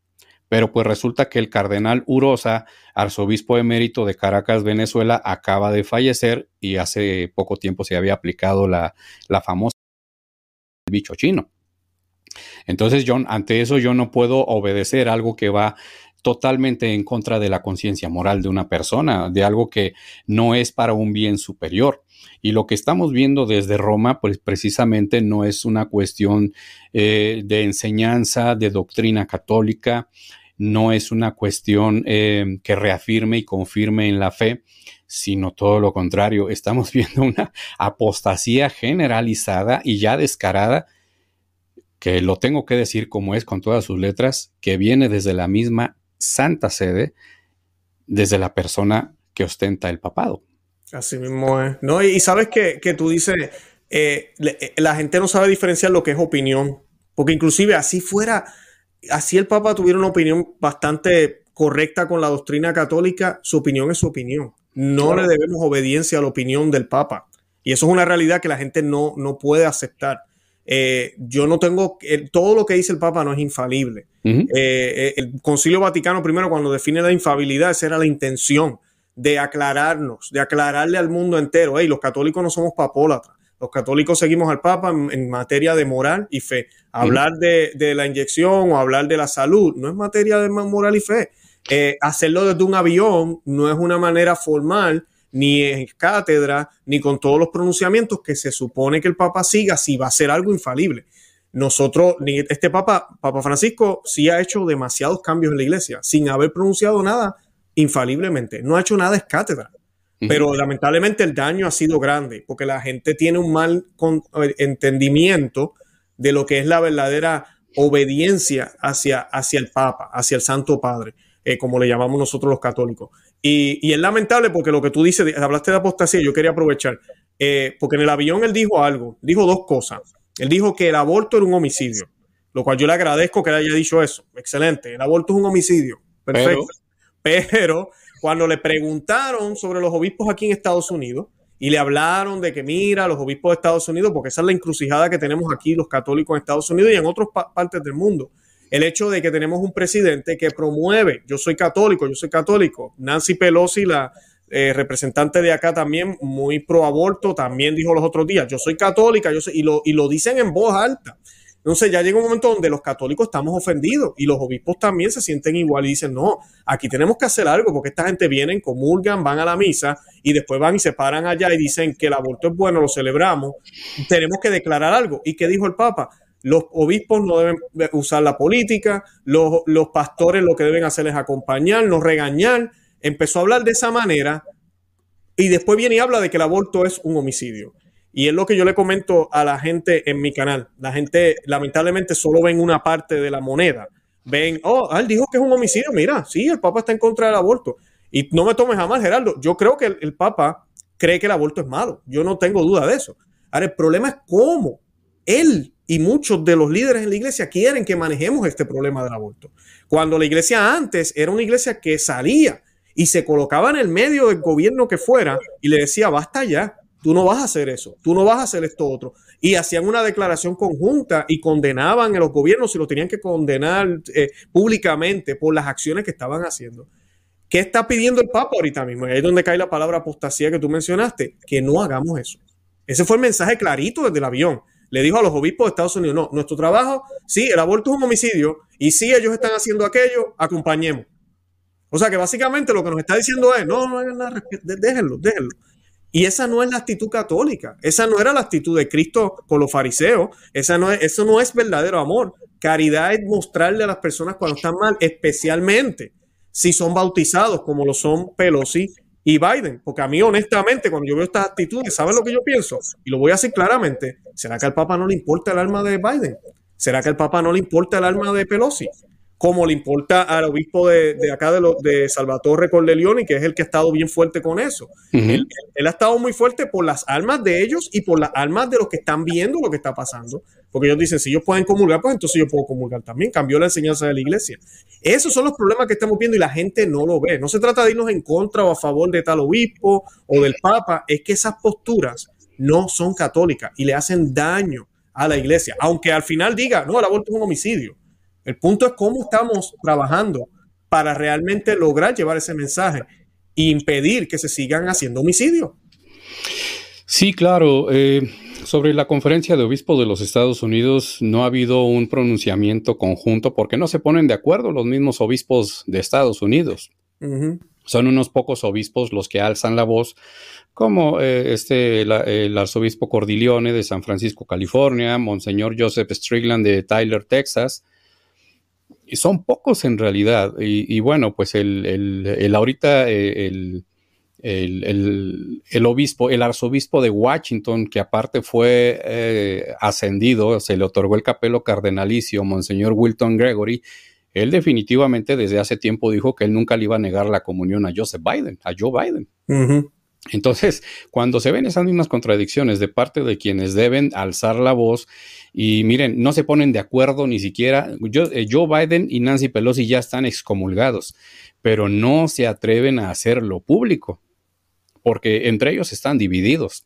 Pero pues resulta que el cardenal Urosa, arzobispo emérito de Caracas, Venezuela, acaba de fallecer y hace poco tiempo se había aplicado la, la famosa bicho chino. Entonces, John, ante eso yo no puedo obedecer algo que va totalmente en contra de la conciencia moral de una persona, de algo que no es para un bien superior. Y lo que estamos viendo desde Roma, pues precisamente no es una cuestión eh, de enseñanza, de doctrina católica, no es una cuestión eh, que reafirme y confirme en la fe, sino todo lo contrario. Estamos viendo una apostasía generalizada y ya descarada, que lo tengo que decir como es con todas sus letras, que viene desde la misma Santa Sede, desde la persona que ostenta el papado. Así mismo es. No, y, sabes que, tú dices, eh, eh, la gente no sabe diferenciar lo que es opinión, porque inclusive así fuera, así el Papa tuviera una opinión bastante correcta con la doctrina católica, su opinión es su opinión. No le debemos obediencia a la opinión del Papa. Y eso es una realidad que la gente no, no puede aceptar. Eh, yo no tengo, todo lo que dice el Papa no es infalible. el Concilio Vaticano primero cuando define la infabilidad, esa era la intención de aclararnos, de aclararle al mundo entero, hey, los católicos no somos papólatras, los católicos seguimos al Papa en, materia de moral y fe. Hablar de, la inyección o hablar de la salud no es materia de moral y fe. Eh, hacerlo desde un avión no es una manera formal, ni en cátedra, ni con todos los pronunciamientos que se supone que el Papa siga si va a ser algo infalible. Nosotros, este Papa, Papa Francisco, sí ha hecho demasiados cambios en la iglesia, sin haber pronunciado nada infaliblemente. No ha hecho nada es cátedra. Pero lamentablemente el daño ha sido grande porque la gente tiene un mal eh, entendimiento de lo que es la verdadera obediencia hacia, hacia el Papa, hacia el Santo Padre, eh, como le llamamos nosotros los católicos. Y, es lamentable porque lo que tú dices, hablaste de apostasía, yo quería aprovechar, eh, porque en el avión él dijo algo, dijo dos cosas. Él dijo que el aborto era un homicidio, lo cual yo le agradezco que le haya dicho eso. Excelente, el aborto es un homicidio. Perfecto. Pero cuando le preguntaron sobre los obispos aquí en Estados Unidos y le hablaron de que mira, los obispos de Estados Unidos, porque esa es la encrucijada que tenemos aquí los católicos en Estados Unidos y en otras partes del mundo, el hecho de que tenemos un presidente que promueve, yo soy católico, yo soy católico, Nancy Pelosi, la eh, representante de acá también, muy pro aborto, también dijo los otros días, yo soy católica, yo y, lo, y lo dicen en voz alta. Entonces ya llega un momento donde los católicos estamos ofendidos y los obispos también se sienten igual y dicen, no, aquí tenemos que hacer algo porque esta gente vienen, comulgan, van a la misa y después van y se paran allá y dicen que el aborto es bueno, lo celebramos, tenemos que declarar algo. ¿Y qué dijo el Papa? Los obispos no deben usar la política, los, los pastores lo que deben hacer es acompañar, no regañar. Empezó a hablar de esa manera y después viene y habla de que el aborto es un homicidio. Y es lo que yo le comento a la gente en mi canal. La gente lamentablemente solo ven una parte de la moneda. Ven, oh, ah, él dijo que es un homicidio. Mira, sí, el Papa está en contra del aborto. Y no me tomes jamás, Gerardo. Yo creo que el, Papa cree que el aborto es malo. Yo no tengo duda de eso. Ahora, el problema es cómo él y muchos de los líderes en la iglesia quieren que manejemos este problema del aborto. Cuando la iglesia antes era una iglesia que salía y se colocaba en el medio del gobierno que fuera y le decía, basta ya, tú no vas a hacer eso, tú no vas a hacer esto otro. Y hacían una declaración conjunta y condenaban a los gobiernos y lo tenían que condenar eh, públicamente por las acciones que estaban haciendo. ¿Qué está pidiendo el Papa ahorita mismo? ahí es donde cae la palabra apostasía que tú mencionaste, que no hagamos eso. Ese fue el mensaje clarito desde el avión. Le dijo a los obispos de Estados Unidos, no, nuestro trabajo, sí, el aborto es un homicidio y si ellos están haciendo aquello, acompañemos. O sea que básicamente lo que nos está diciendo es, no, no hagan nada, déjenlo, déjenlo. Y esa no es la actitud católica, esa no era la actitud de Cristo con los fariseos, esa no es, eso no es verdadero amor. Caridad es mostrarle a las personas cuando están mal, especialmente si son bautizados como lo son Pelosi y Biden. Porque a mí honestamente cuando yo veo estas actitudes, ¿saben lo que yo pienso? Y lo voy a decir claramente, ¿será que al Papa no le importa el alma de Biden? ¿Será que al Papa no le importa el alma de Pelosi? Como le importa al obispo de, acá de, lo, de Salvatore Corleone, que es el que ha estado bien fuerte con eso. él, ha estado muy fuerte por las almas de ellos y por las almas de los que están viendo lo que está pasando. Porque ellos dicen, si ellos pueden comulgar, pues entonces yo puedo comulgar también. Cambió la enseñanza de la iglesia. Esos son los problemas que estamos viendo y la gente no lo ve. No se trata de irnos en contra o a favor de tal obispo o del papa. Es que esas posturas no son católicas y le hacen daño a la iglesia. Aunque al final diga, no, el aborto es un homicidio el punto es cómo estamos trabajando para realmente lograr llevar ese mensaje e impedir que se sigan haciendo homicidios. Sí, claro. Eh, sobre la conferencia de obispos de los Estados Unidos no ha habido un pronunciamiento conjunto porque no se ponen de acuerdo los mismos obispos de Estados Unidos. Son unos pocos obispos los que alzan la voz, como eh, este, el arzobispo Cordilione de San Francisco, California, Monseñor Joseph Strickland de Tyler, Texas, son pocos en realidad. Y, bueno, pues el, el, ahorita eh, el, el, obispo, el arzobispo de Washington, que aparte fue eh, ascendido, se le otorgó el capelo cardenalicio, Monseñor Wilton Gregory, él definitivamente desde hace tiempo dijo que él nunca le iba a negar la comunión a Joseph Biden, a Joe Biden. Entonces, cuando se ven esas mismas contradicciones de parte de quienes deben alzar la voz y miren, no se ponen de acuerdo ni siquiera, eh, Joe Biden y Nancy Pelosi ya están excomulgados, pero no se atreven a hacerlo público, porque entre ellos están divididos.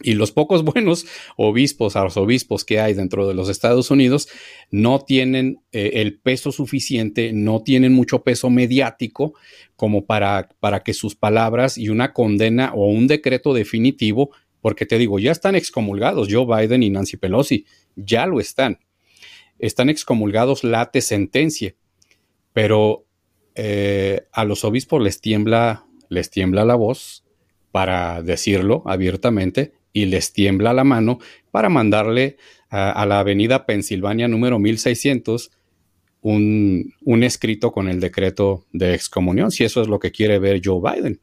Y los pocos buenos obispos, arzobispos que hay dentro de los Estados Unidos no tienen eh, el peso suficiente, no tienen mucho peso mediático como para, para que sus palabras y una condena o un decreto definitivo, porque te digo, ya están excomulgados Joe Biden y Nancy Pelosi, ya lo están. Están excomulgados late sentencia, pero eh, a los obispos les tiembla, les tiembla la voz para decirlo abiertamente y les tiembla la mano para mandarle a, la avenida Pensilvania número 1600 un, un, escrito con el decreto de excomunión, si eso es lo que quiere ver Joe Biden.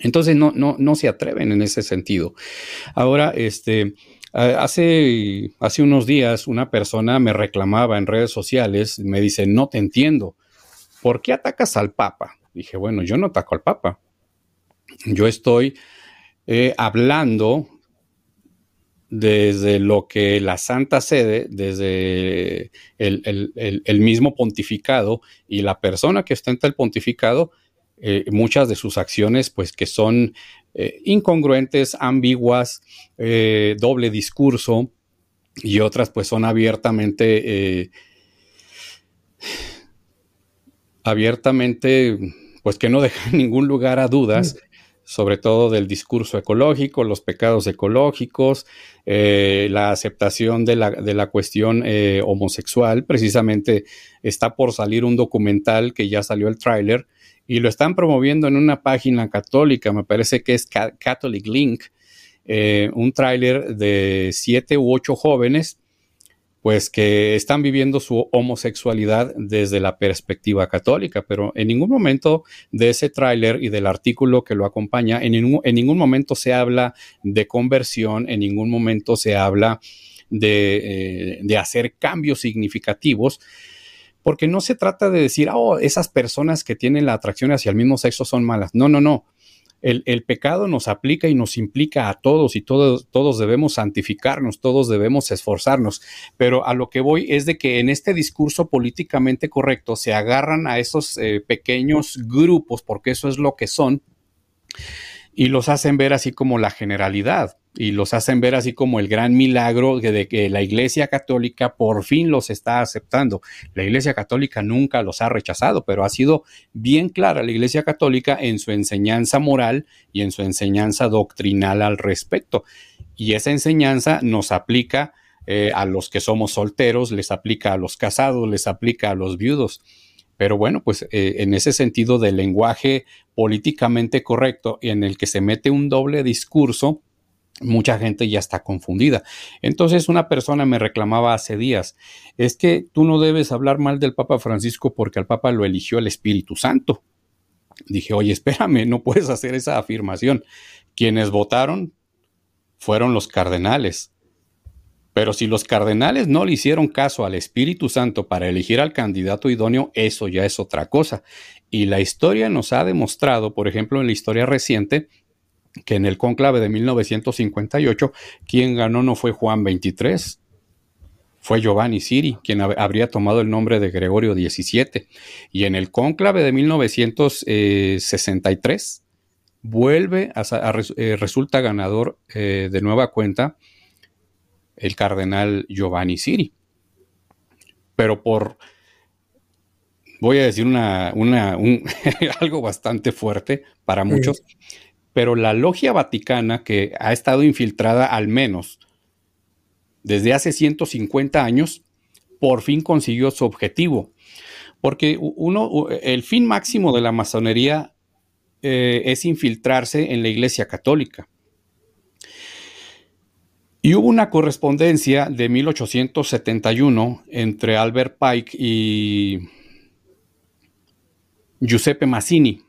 Entonces no, no, no se atreven en ese sentido. Ahora, este, hace, hace unos días una persona me reclamaba en redes sociales, me dice, no te entiendo, ¿por qué atacas al Papa? Dije, bueno, yo no ataco al Papa. Yo estoy eh, hablando desde lo que la Santa Sede, desde el, mismo pontificado y la persona que ostenta el pontificado, eh, muchas de sus acciones, pues que son eh, incongruentes, ambiguas, eh, doble discurso, y otras pues son abiertamente, abiertamente, pues que no dejan ningún lugar a dudas sobre todo del discurso ecológico, los pecados ecológicos, eh, la aceptación de la, de la cuestión eh, homosexual. Precisamente está por salir un documental que ya salió el tráiler y lo están promoviendo en una página católica, me parece que es Catholic Link, eh, un tráiler de siete u ocho jóvenes pues que están viviendo su homosexualidad desde la perspectiva católica, pero en ningún momento de ese tráiler y del artículo que lo acompaña, en ningún, en ningún, momento se habla de conversión, en ningún momento se habla de, eh, de hacer cambios significativos, porque no se trata de decir, oh, esas personas que tienen la atracción hacia el mismo sexo son malas. No, no, no el, pecado nos aplica y nos implica a todos y todos, todos debemos santificarnos, todos debemos esforzarnos. Pero a lo que voy es de que en este discurso políticamente correcto se agarran a esos eh, pequeños grupos, porque eso es lo que son, y los hacen ver así como la generalidad y los hacen ver así como el gran milagro de, que la Iglesia Católica por fin los está aceptando. La Iglesia Católica nunca los ha rechazado, pero ha sido bien clara la Iglesia Católica en su enseñanza moral y en su enseñanza doctrinal al respecto. Y esa enseñanza nos aplica eh, a los que somos solteros, les aplica a los casados, les aplica a los viudos. Pero bueno, pues eh, en ese sentido del lenguaje políticamente correcto y en el que se mete un doble discurso, mucha gente ya está confundida. Entonces una persona me reclamaba hace días, es que tú no debes hablar mal del Papa Francisco porque al Papa lo eligió el Espíritu Santo. Dije, oye, espérame, no puedes hacer esa afirmación. Quienes votaron fueron los cardenales. Pero si los cardenales no le hicieron caso al Espíritu Santo para elegir al candidato idóneo, eso ya es otra cosa. Y la historia nos ha demostrado, por ejemplo, en la historia reciente, que en el conclave de 1958, quien ganó no fue Juan XXIII, fue Giovanni Siri, quien habría tomado el nombre de Gregorio XVII. Y en el conclave de 1963, vuelve a, eh, resulta ganador eh, de nueva cuenta el cardenal Giovanni Siri. Pero por, voy a decir una, algo bastante fuerte para muchos, pero la logia vaticana, que ha estado infiltrada al menos desde hace 150 años, por fin consiguió su objetivo. Porque uno, el fin máximo de la masonería eh, es infiltrarse en la Iglesia Católica. Y hubo una correspondencia de 1871 entre Albert Pike y Giuseppe Mazzini,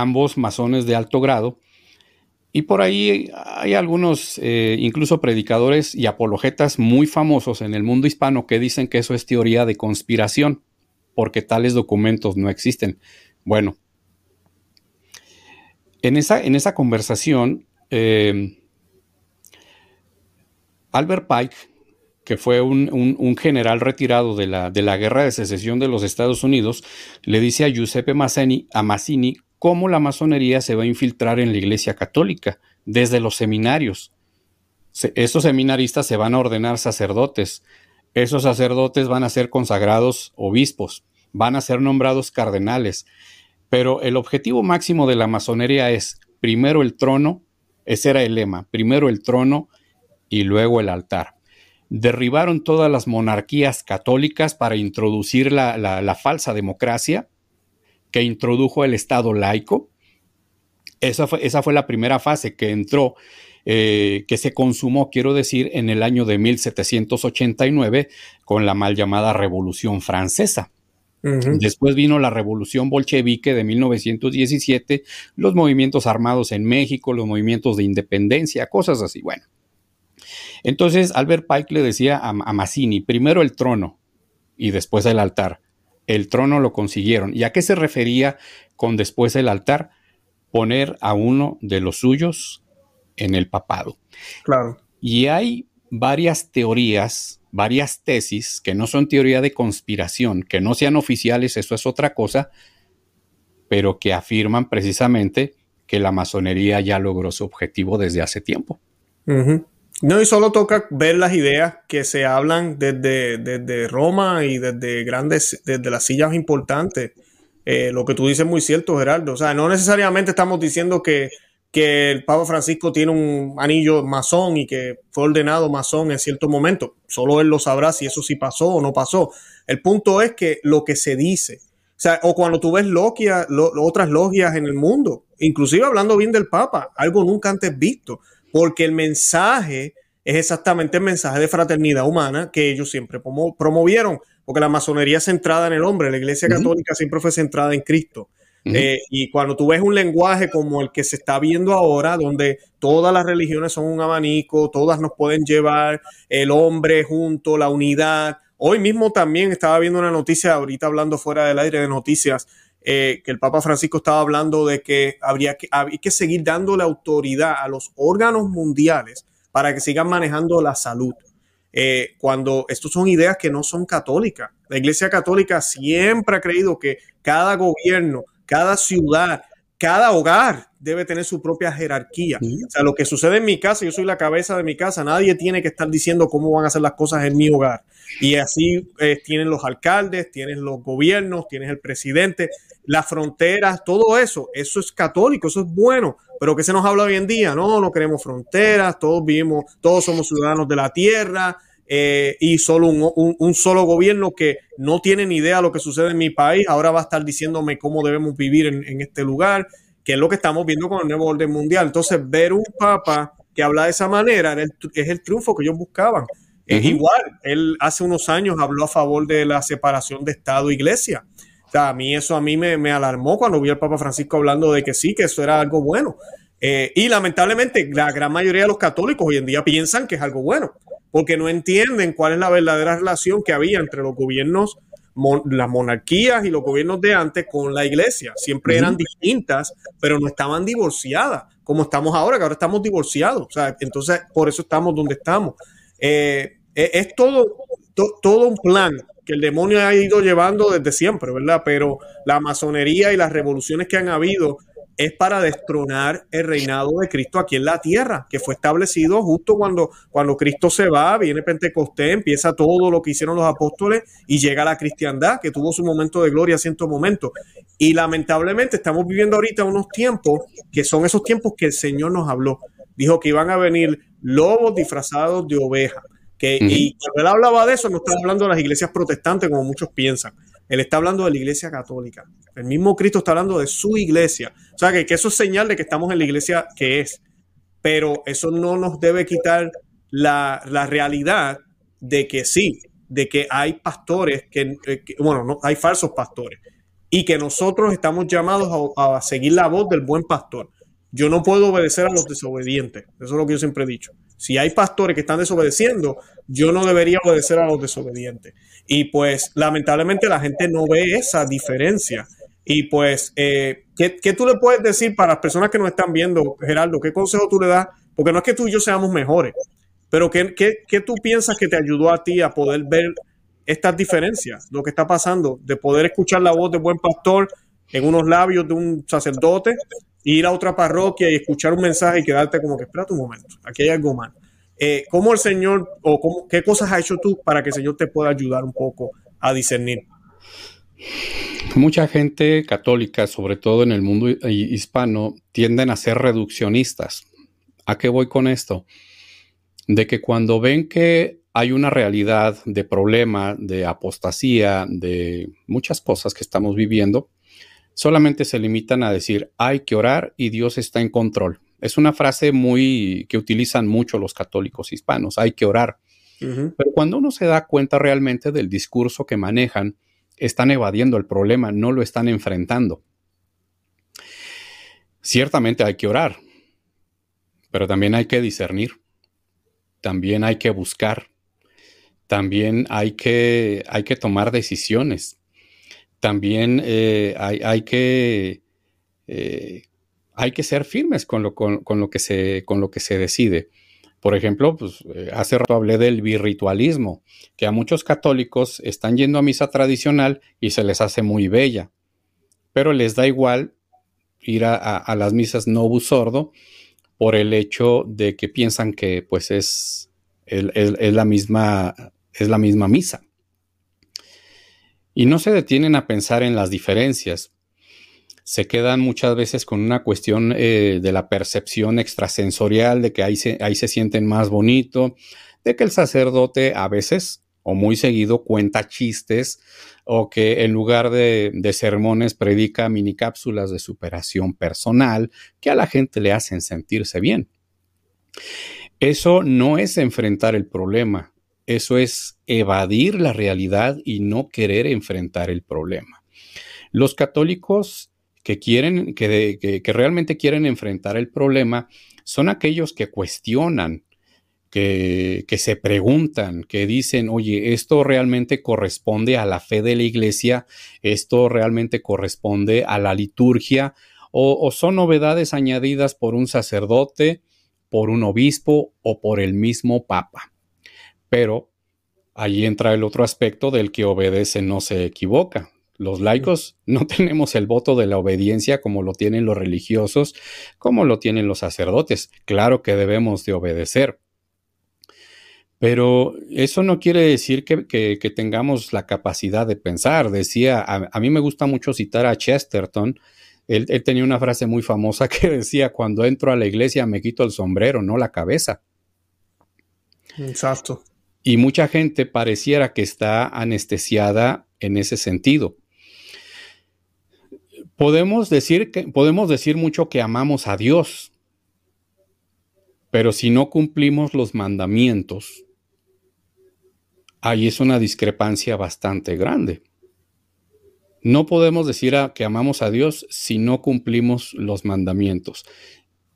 ambos masones de alto grado, y por ahí hay algunos, eh, incluso predicadores y apologetas muy famosos en el mundo hispano que dicen que eso es teoría de conspiración, porque tales documentos no existen. Bueno, en esa, en esa conversación, eh, Albert Pike, que fue un, general retirado de la, de la, guerra de secesión de los Estados Unidos, le dice a Giuseppe Mazzini, a Mazzini cómo la masonería se va a infiltrar en la Iglesia Católica desde los seminarios. esos seminaristas se van a ordenar sacerdotes. Esos sacerdotes van a ser consagrados obispos, van a ser nombrados cardenales. Pero el objetivo máximo de la masonería es primero el trono, ese era el lema, primero el trono y luego el altar. Derribaron todas las monarquías católicas para introducir la falsa democracia que introdujo el Estado laico. Esa fue, esa fue la primera fase que entró, eh, que se consumó, quiero decir, en el año de 1789 con la mal llamada Revolución Francesa. Después vino la revolución bolchevique de 1917, los movimientos armados en México, los movimientos de independencia, cosas así. Bueno, entonces Albert Pike le decía a, a Mazzini, primero el trono y después el altar el trono lo consiguieron. ¿Y a qué se refería con después el altar? Poner a uno de los suyos en el papado. Claro. Y hay varias teorías, varias tesis que no son teoría de conspiración, que no sean oficiales, eso es otra cosa, pero que afirman precisamente que la masonería ya logró su objetivo desde hace tiempo. No, y solo toca ver las ideas que se hablan desde, desde Roma y desde grandes, desde las sillas importantes. Eh, lo que tú dices es muy cierto, Gerardo. O sea, no necesariamente estamos diciendo que, que el Papa Francisco tiene un anillo masón y que fue ordenado masón en cierto momento. Solo él lo sabrá si eso sí pasó o no pasó. El punto es que lo que se dice, o sea, o cuando tú ves logia, otras logias en el mundo, inclusive hablando bien del Papa, algo nunca antes visto porque el mensaje es exactamente el mensaje de fraternidad humana que ellos siempre promovieron, porque la masonería es centrada en el hombre, la iglesia católica siempre fue centrada en Cristo. Eh, y cuando tú ves un lenguaje como el que se está viendo ahora, donde todas las religiones son un abanico, todas nos pueden llevar, el hombre junto, la unidad. Hoy mismo también estaba viendo una noticia, ahorita hablando fuera del aire de noticias, eh, que el Papa Francisco estaba hablando de que habría que, que seguir dándole autoridad a los órganos mundiales para que sigan manejando la salud. Eh, cuando estas son ideas que no son católicas. La Iglesia Católica siempre ha creído que cada gobierno, cada ciudad, cada hogar debe tener su propia jerarquía. O sea, lo que sucede en mi casa, yo soy la cabeza de mi casa, nadie tiene que estar diciendo cómo van a hacer las cosas en mi hogar. Y así eh, tienen los alcaldes, tienen los gobiernos, tienes el presidente, las fronteras, todo eso, eso es católico, eso es bueno. Pero que se nos habla hoy en día? No, no queremos fronteras, todos vivimos, todos somos ciudadanos de la tierra, eh, y solo un, solo gobierno que no tiene ni idea de lo que sucede en mi país, ahora va a estar diciéndome cómo debemos vivir en, este lugar, que es lo que estamos viendo con el nuevo orden mundial. Entonces, ver un papa que habla de esa manera es el triunfo que ellos buscaban. Es igual, él hace unos años habló a favor de la separación de Estado e Iglesia. O sea, a mí eso a mí me, me alarmó cuando vi al Papa Francisco hablando de que sí, que eso era algo bueno. Eh, y lamentablemente la gran mayoría de los católicos hoy en día piensan que es algo bueno, porque no entienden cuál es la verdadera relación que había entre los gobiernos, las monarquías y los gobiernos de antes con la iglesia. Siempre eran distintas, pero no estaban divorciadas, como estamos ahora, que ahora estamos divorciados. O sea, entonces, por eso estamos donde estamos. Eh, e, es todo, todo un plan que el demonio ha ido llevando desde siempre, ¿verdad? Pero la masonería y las revoluciones que han habido es para destronar el reinado de Cristo aquí en la tierra, que fue establecido justo cuando, cuando Cristo se va, viene Pentecostés, empieza todo lo que hicieron los apóstoles y llega la cristiandad, que tuvo su momento de gloria, cierto momento. Y lamentablemente estamos viviendo ahorita unos tiempos que son esos tiempos que el Señor nos habló. Dijo que iban a venir lobos disfrazados de ovejas. Que, Y cuando él hablaba de eso, no estaba hablando de las iglesias protestantes como muchos piensan. Él está hablando de la iglesia católica. El mismo Cristo está hablando de su iglesia. O sea, que, que eso es señal de que estamos en la iglesia que es. pero eso no nos debe quitar la, realidad de que sí, de que hay pastores que, eh, bueno, no, hay falsos pastores y que nosotros estamos llamados a, seguir la voz del buen pastor. Yo no puedo obedecer a los desobedientes, eso es lo que yo siempre he dicho. Si hay pastores que están desobedeciendo, yo no debería obedecer a los desobedientes. Y pues lamentablemente la gente no ve esa diferencia. Y pues, eh, ¿qué, ¿qué, tú le puedes decir para las personas que nos están viendo, Gerardo? ¿Qué consejo tú le das? Porque no es que tú y yo seamos mejores, pero ¿qué, qué, qué tú piensas que te ayudó a ti a poder ver estas diferencias, lo que está pasando, de poder escuchar la voz de buen pastor en unos labios de un sacerdote, ir a otra parroquia y escuchar un mensaje y quedarte como que, espera un momento, aquí hay algo mal. Eh, ¿Cómo el Señor o qué cosas has hecho tú para que el Señor te pueda ayudar un poco a discernir? Mucha gente católica, sobre todo en el mundo hispano, tienden a ser reduccionistas. ¿A qué voy con esto? De que cuando ven que hay una realidad de problema, de apostasía, de muchas cosas que estamos viviendo, solamente se limitan a decir, hay que orar y Dios está en control. Es una frase muy que utilizan mucho los católicos hispanos, hay que orar. Pero cuando uno se da cuenta realmente del discurso que manejan, están evadiendo el problema, no lo están enfrentando. Ciertamente hay que orar, pero también hay que discernir, también hay que buscar, también hay que, hay que tomar decisiones, también eh, hay, que, eh, hay que ser firmes con lo, con, lo que se, con lo que se decide. Por ejemplo, pues, eh, hace rato hablé del birritualismo, que a muchos católicos están yendo a misa tradicional y se les hace muy bella, pero les da igual ir a, las misas no sordo por el hecho de que piensan que pues es, es, la misma, es la misma misa. Y no se detienen a pensar en las diferencias se quedan muchas veces con una cuestión eh, de la percepción extrasensorial, de que ahí se, ahí se sienten más bonito, de que el sacerdote a veces o muy seguido cuenta chistes o que en lugar de, de sermones predica mini cápsulas de superación personal que a la gente le hacen sentirse bien. Eso no es enfrentar el problema, eso es evadir la realidad y no querer enfrentar el problema. Los católicos que quieren, que, realmente quieren enfrentar el problema, son aquellos que cuestionan, que, se preguntan, que dicen, oye, esto realmente corresponde a la fe de la iglesia, esto realmente corresponde a la liturgia, o, son novedades añadidas por un sacerdote, por un obispo o por el mismo papa. Pero ahí entra el otro aspecto del que obedece no se equivoca. Los laicos no tenemos el voto de la obediencia como lo tienen los religiosos, como lo tienen los sacerdotes. Claro que debemos de obedecer. Pero eso no quiere decir que, tengamos la capacidad de pensar. Decía, a, mí me gusta mucho citar a Chesterton. Él, él, tenía una frase muy famosa que decía, cuando entro a la iglesia me quito el sombrero, no la cabeza. Exacto. Y mucha gente pareciera que está anestesiada en ese sentido. Podemos decir, que, podemos decir mucho que amamos a Dios, pero si no cumplimos los mandamientos, ahí es una discrepancia bastante grande. No podemos decir que amamos a Dios si no cumplimos los mandamientos.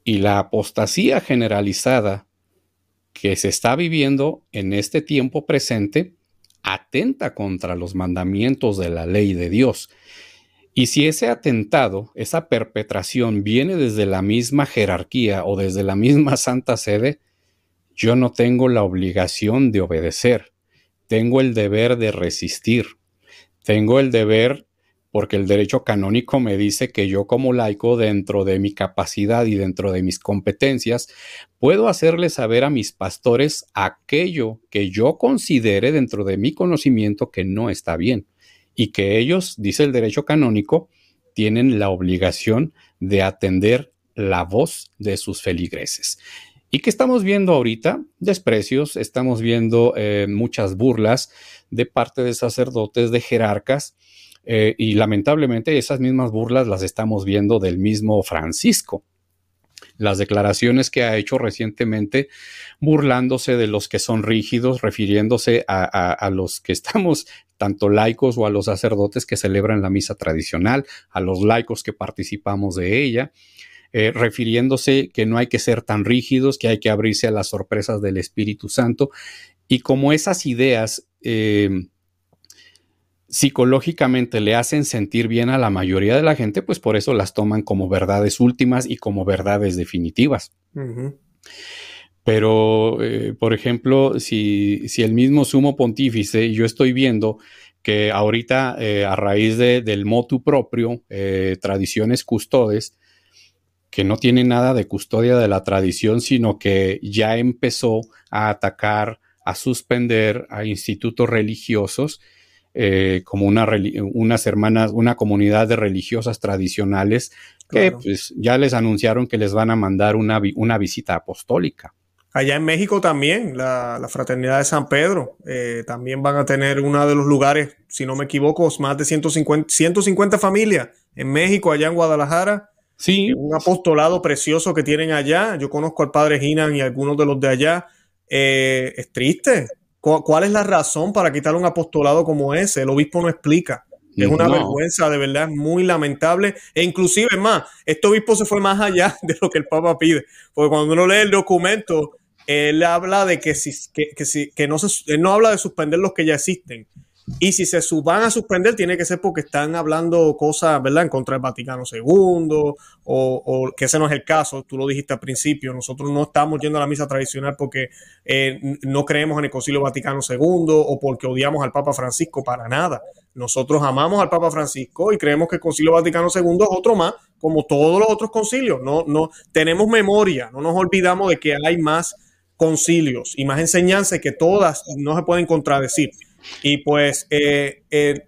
Y la apostasía generalizada que se está viviendo en este tiempo presente atenta contra los mandamientos de la ley de Dios. Y si ese atentado, esa perpetración viene desde la misma jerarquía o desde la misma santa sede, yo no tengo la obligación de obedecer, tengo el deber de resistir, tengo el deber porque el derecho canónico me dice que yo como laico, dentro de mi capacidad y dentro de mis competencias, puedo hacerle saber a mis pastores aquello que yo considere dentro de mi conocimiento que no está bien y que ellos, dice el derecho canónico, tienen la obligación de atender la voz de sus feligreses. ¿Y qué estamos viendo ahorita? Desprecios, estamos viendo eh, muchas burlas de parte de sacerdotes, de jerarcas, eh, y lamentablemente esas mismas burlas las estamos viendo del mismo Francisco. las declaraciones que ha hecho recientemente, burlándose de los que son rígidos, refiriéndose a, los que estamos tanto laicos o a los sacerdotes que celebran la misa tradicional, a los laicos que participamos de ella, eh, refiriéndose que no hay que ser tan rígidos, que hay que abrirse a las sorpresas del Espíritu Santo. Y como esas ideas eh, psicológicamente le hacen sentir bien a la mayoría de la gente, pues por eso las toman como verdades últimas y como verdades definitivas. Pero, eh, por ejemplo, si, si, el mismo sumo pontífice, yo estoy viendo que ahorita eh, a raíz de, del motu propio, eh, tradiciones custodes, que no tiene nada de custodia de la tradición, sino que ya empezó a atacar, a suspender a institutos religiosos, eh, como una, unas hermanas, una comunidad de religiosas tradicionales que pues, ya les anunciaron que les van a mandar una, una visita apostólica. Allá en México también, la, Fraternidad de San Pedro, eh, también van a tener uno de los lugares, si no me equivoco, más de 150, 150 familias en México, allá en Guadalajara. Sí. Un apostolado precioso que tienen allá. Yo conozco al padre Ginan y algunos de los de allá. Eh, es triste, ¿Cuál es la razón para quitar un apostolado como ese? El obispo no explica. Es una vergüenza, de verdad, muy lamentable. E inclusive, más, este obispo se fue más allá de lo que el Papa pide. Porque cuando uno lee el documento, él habla de que, si, que, que, que no, se, él no habla de suspender los que ya existen. Y si se van a suspender, tiene que ser porque están hablando cosas, ¿verdad?, en contra del Vaticano II, o, o, que ese no es el caso, tú lo dijiste al principio, nosotros no estamos yendo a la misa tradicional porque eh, no creemos en el Concilio Vaticano II o porque odiamos al Papa Francisco, para nada. Nosotros amamos al Papa Francisco y creemos que el Concilio Vaticano II es otro más, como todos los otros concilios. No, no, tenemos memoria, no nos olvidamos de que hay más concilios y más enseñanzas que todas no se pueden contradecir. Y pues eh, eh,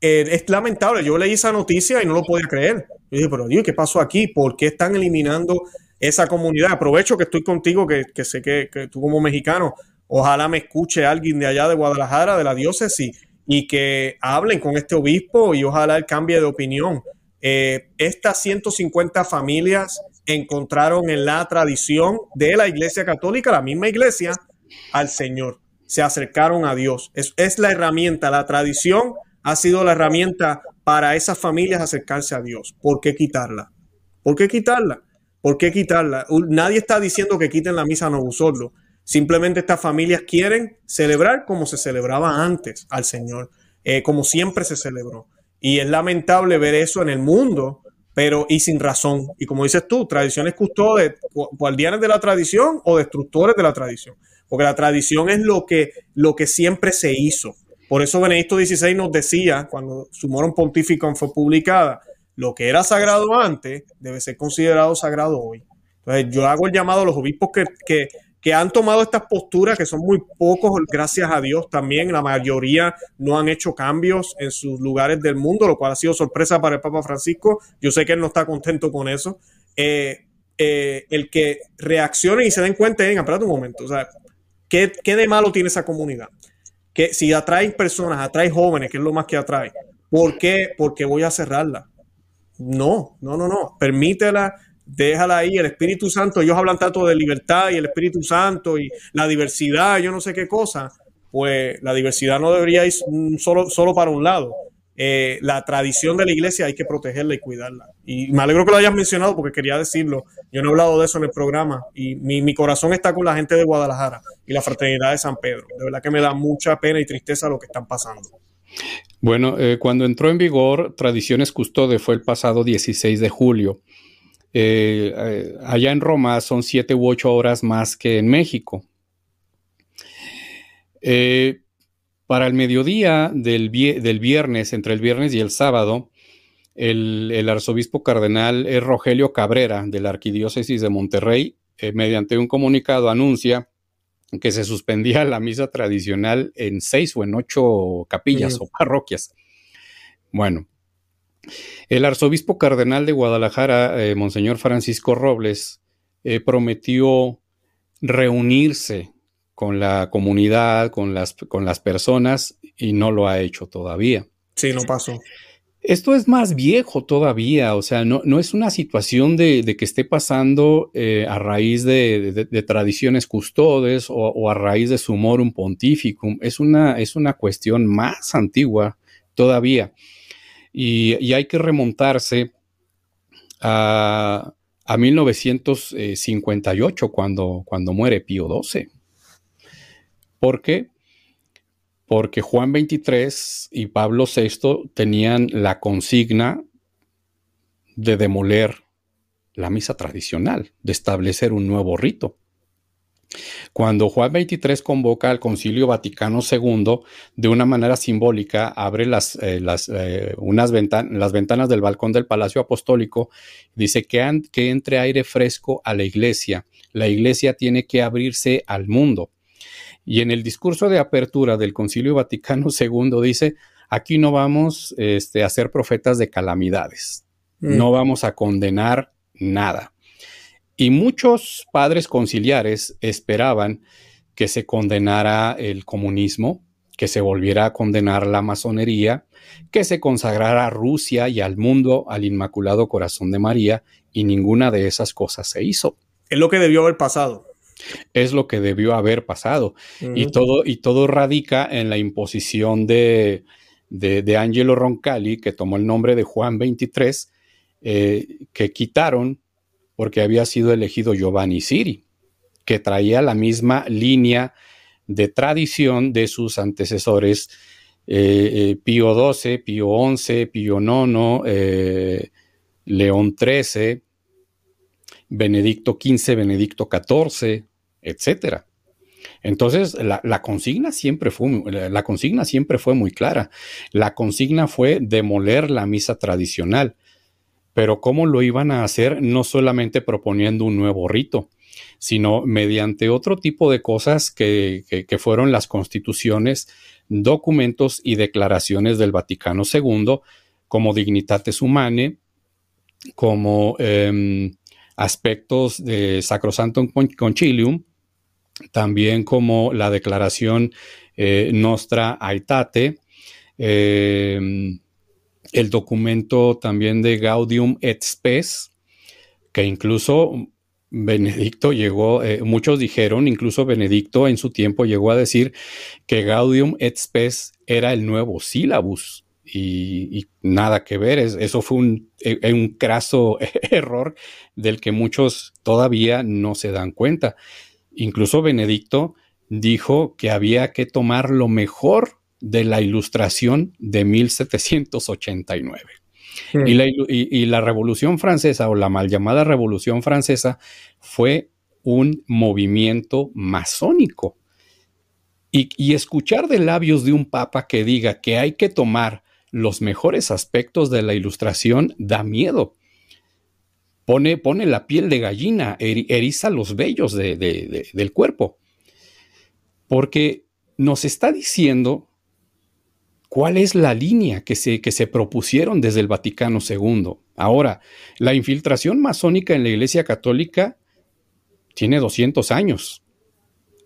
eh, es lamentable. Yo leí esa noticia y no lo podía creer. Yo dije, pero Dios, ¿qué pasó aquí? ¿Por qué están eliminando esa comunidad? Aprovecho que estoy contigo, que, sé que, tú como mexicano, ojalá me escuche alguien de allá de Guadalajara, de la diócesis, y que hablen con este obispo y ojalá él cambie de opinión. estas 150 familias encontraron en la tradición de la Iglesia Católica, la misma iglesia, al Señor se acercaron a Dios. Es, la herramienta, la tradición ha sido la herramienta para esas familias acercarse a Dios. ¿Por qué quitarla? ¿Por qué quitarla? ¿Por qué quitarla? Nadie está diciendo que quiten la misa no solo. Simplemente estas familias quieren celebrar como se celebraba antes al Señor, eh, como siempre se celebró. Y es lamentable ver eso en el mundo, pero y sin razón. Y como dices tú, tradiciones custodes, guardianes de la tradición o destructores de la tradición porque la tradición es lo que, lo que siempre se hizo. Por eso Benedicto XVI nos decía, cuando su Pontificum fue publicada, lo que era sagrado antes debe ser considerado sagrado hoy. Entonces yo hago el llamado a los obispos que, que, que han tomado estas posturas, que son muy pocos, gracias a Dios también, la mayoría no han hecho cambios en sus lugares del mundo, lo cual ha sido sorpresa para el Papa Francisco. Yo sé que él no está contento con eso. Eh, eh, el que reaccionen y se den cuenta, espérate un momento, o sea, ¿Qué, de malo tiene esa comunidad? Que si atrae personas, atrae jóvenes, que es lo más que atrae, ¿por qué? Porque voy a cerrarla. No, no, no, no. Permítela, déjala ahí. El Espíritu Santo, ellos hablan tanto de libertad y el Espíritu Santo y la diversidad, yo no sé qué cosa. Pues la diversidad no debería ir solo, solo para un lado. Eh, la tradición de la iglesia hay que protegerla y cuidarla. Y me alegro que lo hayas mencionado porque quería decirlo. Yo no he hablado de eso en el programa y mi, corazón está con la gente de Guadalajara y la fraternidad de San Pedro. De verdad que me da mucha pena y tristeza lo que están pasando. Bueno, eh, cuando entró en vigor Tradiciones Custode fue el pasado 16 de julio. Eh, allá en Roma son siete u ocho horas más que en México. Eh, para el mediodía del, viernes, entre el viernes y el sábado, el, arzobispo cardenal Rogelio Cabrera de la Arquidiócesis de Monterrey, eh, mediante un comunicado anuncia que se suspendía la misa tradicional en seis o en ocho capillas o parroquias. Bueno, el arzobispo cardenal de Guadalajara, eh, Monseñor Francisco Robles, eh, prometió reunirse con la comunidad, con las, con las personas, y no lo ha hecho todavía. Sí, no pasó. Esto es más viejo todavía, o sea, no, no es una situación de, que esté pasando eh, a raíz de, tradiciones custodes o, a raíz de sumorum pontificum, es una, es una cuestión más antigua todavía. Y, hay que remontarse a, 1958, cuando, cuando muere Pío XII. ¿Por qué? porque Juan 23 y Pablo VI tenían la consigna de demoler la misa tradicional, de establecer un nuevo rito. Cuando Juan 23 convoca al Concilio Vaticano II, de una manera simbólica, abre las, eh, las, eh, unas las ventanas del balcón del Palacio Apostólico, dice que, que entre aire fresco a la iglesia. La iglesia tiene que abrirse al mundo. Y en el discurso de apertura del Concilio Vaticano II dice, aquí no vamos este, a ser profetas de calamidades, mm. no vamos a condenar nada. Y muchos padres conciliares esperaban que se condenara el comunismo, que se volviera a condenar la masonería, que se consagrara a Rusia y al mundo al Inmaculado Corazón de María, y ninguna de esas cosas se hizo. Es lo que debió haber pasado es lo que debió haber pasado. y, todo, y todo radica en la imposición de, de, Angelo Roncalli, que tomó el nombre de Juan 23, eh, que quitaron porque había sido elegido Giovanni Siri, que traía la misma línea de tradición de sus antecesores eh, eh, Pío XII, Pío XI, Pío IX, León XIII, Benedicto XV, Benedicto XIV, etcétera. Entonces, la, consigna siempre fue, la consigna siempre fue muy clara. La consigna fue demoler la misa tradicional. Pero ¿cómo lo iban a hacer? No solamente proponiendo un nuevo rito, sino mediante otro tipo de cosas que, fueron las constituciones, documentos y declaraciones del Vaticano II, como Dignitates Humanae, como em, aspectos de Sacrosantum Concilium, también como la declaración eh, Nostra Aetate, em, el documento también de Gaudium et Spes, que incluso Benedicto llegó, eh, muchos dijeron, incluso Benedicto en su tiempo llegó a decir que Gaudium et Spes era el nuevo sílabus. Y, nada que ver, eso fue un, e, un craso error del que muchos todavía no se dan cuenta. Incluso Benedicto dijo que había que tomar lo mejor de la ilustración de 1789. Hmm. Y, la, y, la, Revolución Francesa o la mal llamada Revolución Francesa fue un movimiento masónico. Y, y, escuchar de labios de un papa que diga que hay que tomar los mejores aspectos de la ilustración da miedo, pone, pone la piel de gallina, eriza los vellos del cuerpo, porque nos está diciendo cuál es la línea que se, que se propusieron desde el Vaticano II. Ahora, la infiltración masónica en la Iglesia Católica tiene 200 años.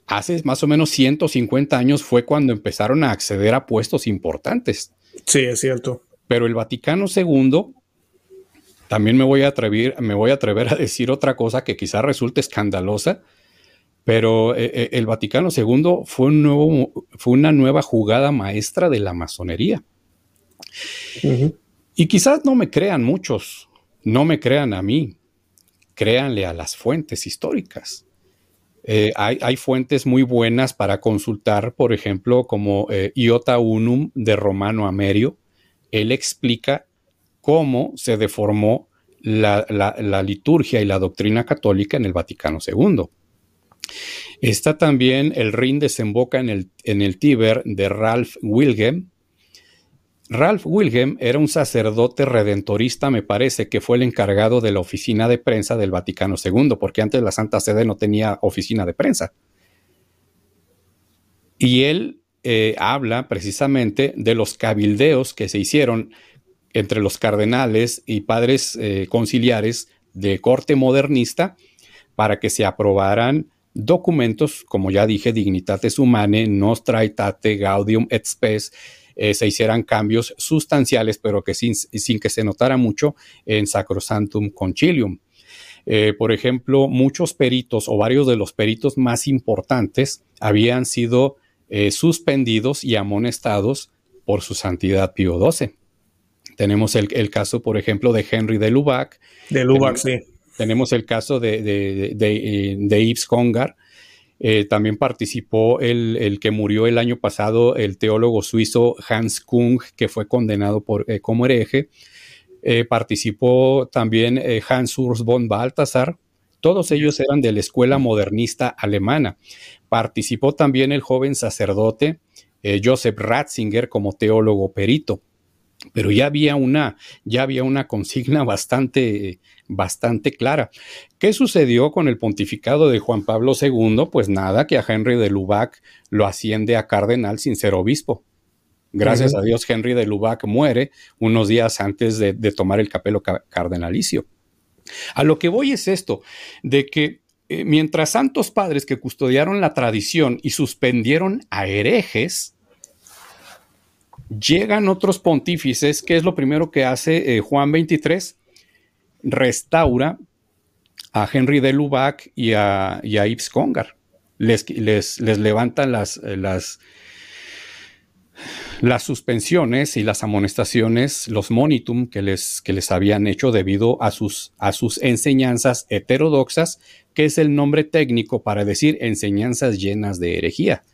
Hace más o menos 150 años fue cuando empezaron a acceder a puestos importantes. Sí, es cierto. Pero el Vaticano II también me voy a atrever, me voy a atrever a decir otra cosa que quizás resulte escandalosa, pero eh, eh, el Vaticano II fue, un nuevo, fue una nueva jugada maestra de la masonería. Y quizás no me crean muchos, no me crean a mí, créanle a las fuentes históricas. Eh, hay, fuentes muy buenas para consultar, por ejemplo, como Iota Unum de Romano Amerio. Él explica cómo se deformó la, liturgia y la doctrina católica en el Vaticano II. Está también el Rin desemboca en el, en el Tíber de Ralph Wilhelm. Ralph Wilhelm era un sacerdote redentorista, me parece, que fue el encargado de la oficina de prensa del Vaticano II, porque antes la Santa Sede no tenía oficina de prensa. Y él eh, habla precisamente de los cabildeos que se hicieron entre los cardenales y padres eh, conciliares de corte modernista para que se aprobaran documentos, como ya dije, Dignitates Humanae, Nostra Aetate, Gaudium et Spes, eh, se hicieran cambios sustanciales, pero que sin, sin que se notara mucho en Sacrosantum Concilium. Eh, por ejemplo, muchos peritos o varios de los peritos más importantes habían sido eh, suspendidos y amonestados por su santidad Pío XII. Tenemos el, caso, por ejemplo, de Henry de Lubac. De Lubac, sí. Tenemos el caso de, de, de, Yves Congar. Eh, también participó el, que murió el año pasado, el teólogo suizo Hans Kung, que fue condenado por, como hereje. Eh, participó también eh, Hans Urs von Balthasar. Todos ellos eran de la escuela modernista alemana. Participó también el joven sacerdote eh, Joseph Ratzinger como teólogo perito. Pero ya había una, ya había una consigna bastante, bastante clara. ¿Qué sucedió con el pontificado de Juan Pablo II? Pues nada, que a Henry de Lubac lo asciende a cardenal sin ser obispo. Gracias a Dios, Henry de Lubac muere unos días antes de, tomar el capelo cardenalicio. A lo que voy es esto, de que eh, mientras santos padres que custodiaron la tradición y suspendieron a herejes, llegan otros pontífices, ¿qué es lo primero que hace eh, Juan 23? Restaura a Henry de Lubac y a, y Yves Congar. Les, les, les levantan las, las las suspensiones y las amonestaciones, los monitum que les, que les habían hecho debido a sus, a sus enseñanzas heterodoxas, que es el nombre técnico para decir enseñanzas llenas de herejía.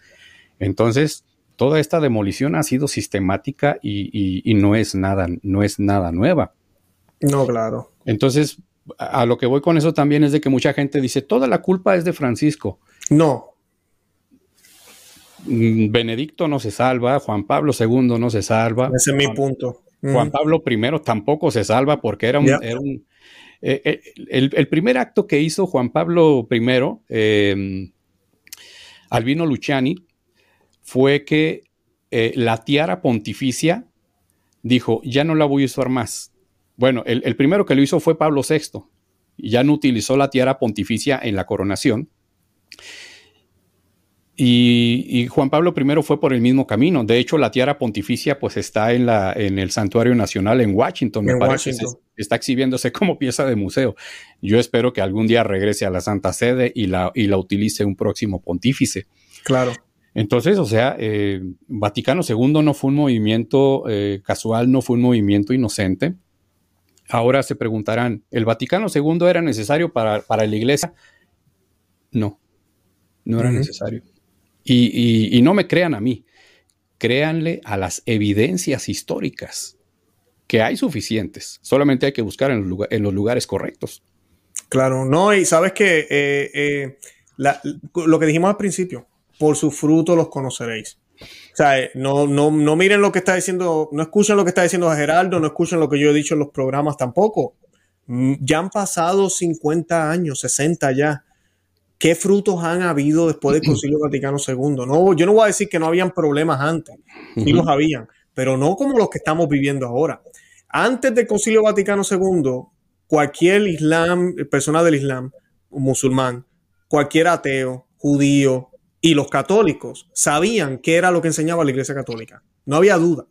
Entonces, toda esta demolición ha sido sistemática y, no, es nada, no es nada nueva. No, claro. Entonces, a lo que voy con eso también es de que mucha gente dice, toda la culpa es de Francisco. No, Mm, Benedicto no se salva, Juan Pablo II no se salva. Ese es mi punto. Juan Pablo I tampoco se salva porque era un... Eh, eh, el, primer acto que hizo Juan Pablo I, em, Albino Luciani, fue que eh, la tiara pontificia dijo, ya no la voy a usar más. Bueno, el, el primero que lo hizo fue Pablo VI, y ya no utilizó la tiara pontificia en la coronación. Y, Juan Pablo I fue por el mismo camino. De hecho, la tiara pontificia pues está en, la, en el Santuario Nacional en Washington, me parece. está exhibiéndose como pieza de museo. Yo espero que algún día regrese a la Santa Sede y la, y la utilice un próximo pontífice. Claro. Entonces, o sea, eh, Vaticano II no fue un movimiento eh, casual, no fue un movimiento inocente. Ahora se preguntarán, ¿el Vaticano II era necesario para, para la iglesia? No, no era necesario. Y, no me crean a mí, créanle a las evidencias históricas, que hay suficientes, solamente hay que buscar en los, lugares correctos. Claro, no, y sabes que eh, eh, lo que dijimos al principio, por su fruto los conoceréis. O sea, eh, no, no, no miren lo que está diciendo, no escuchen lo que está diciendo Geraldo, no escuchen lo que yo he dicho en los programas tampoco. Mm, ya han pasado 50 años, 60 ya. ¿Qué frutos han habido después del Concilio Vaticano II? No, yo no voy a decir que no habían problemas antes, sí los habían, pero no como los que estamos viviendo ahora. Antes del Concilio Vaticano II, cualquier islam, persona del islam, musulmán, cualquier ateo, judío y los católicos sabían qué era lo que enseñaba la Iglesia Católica. No había duda.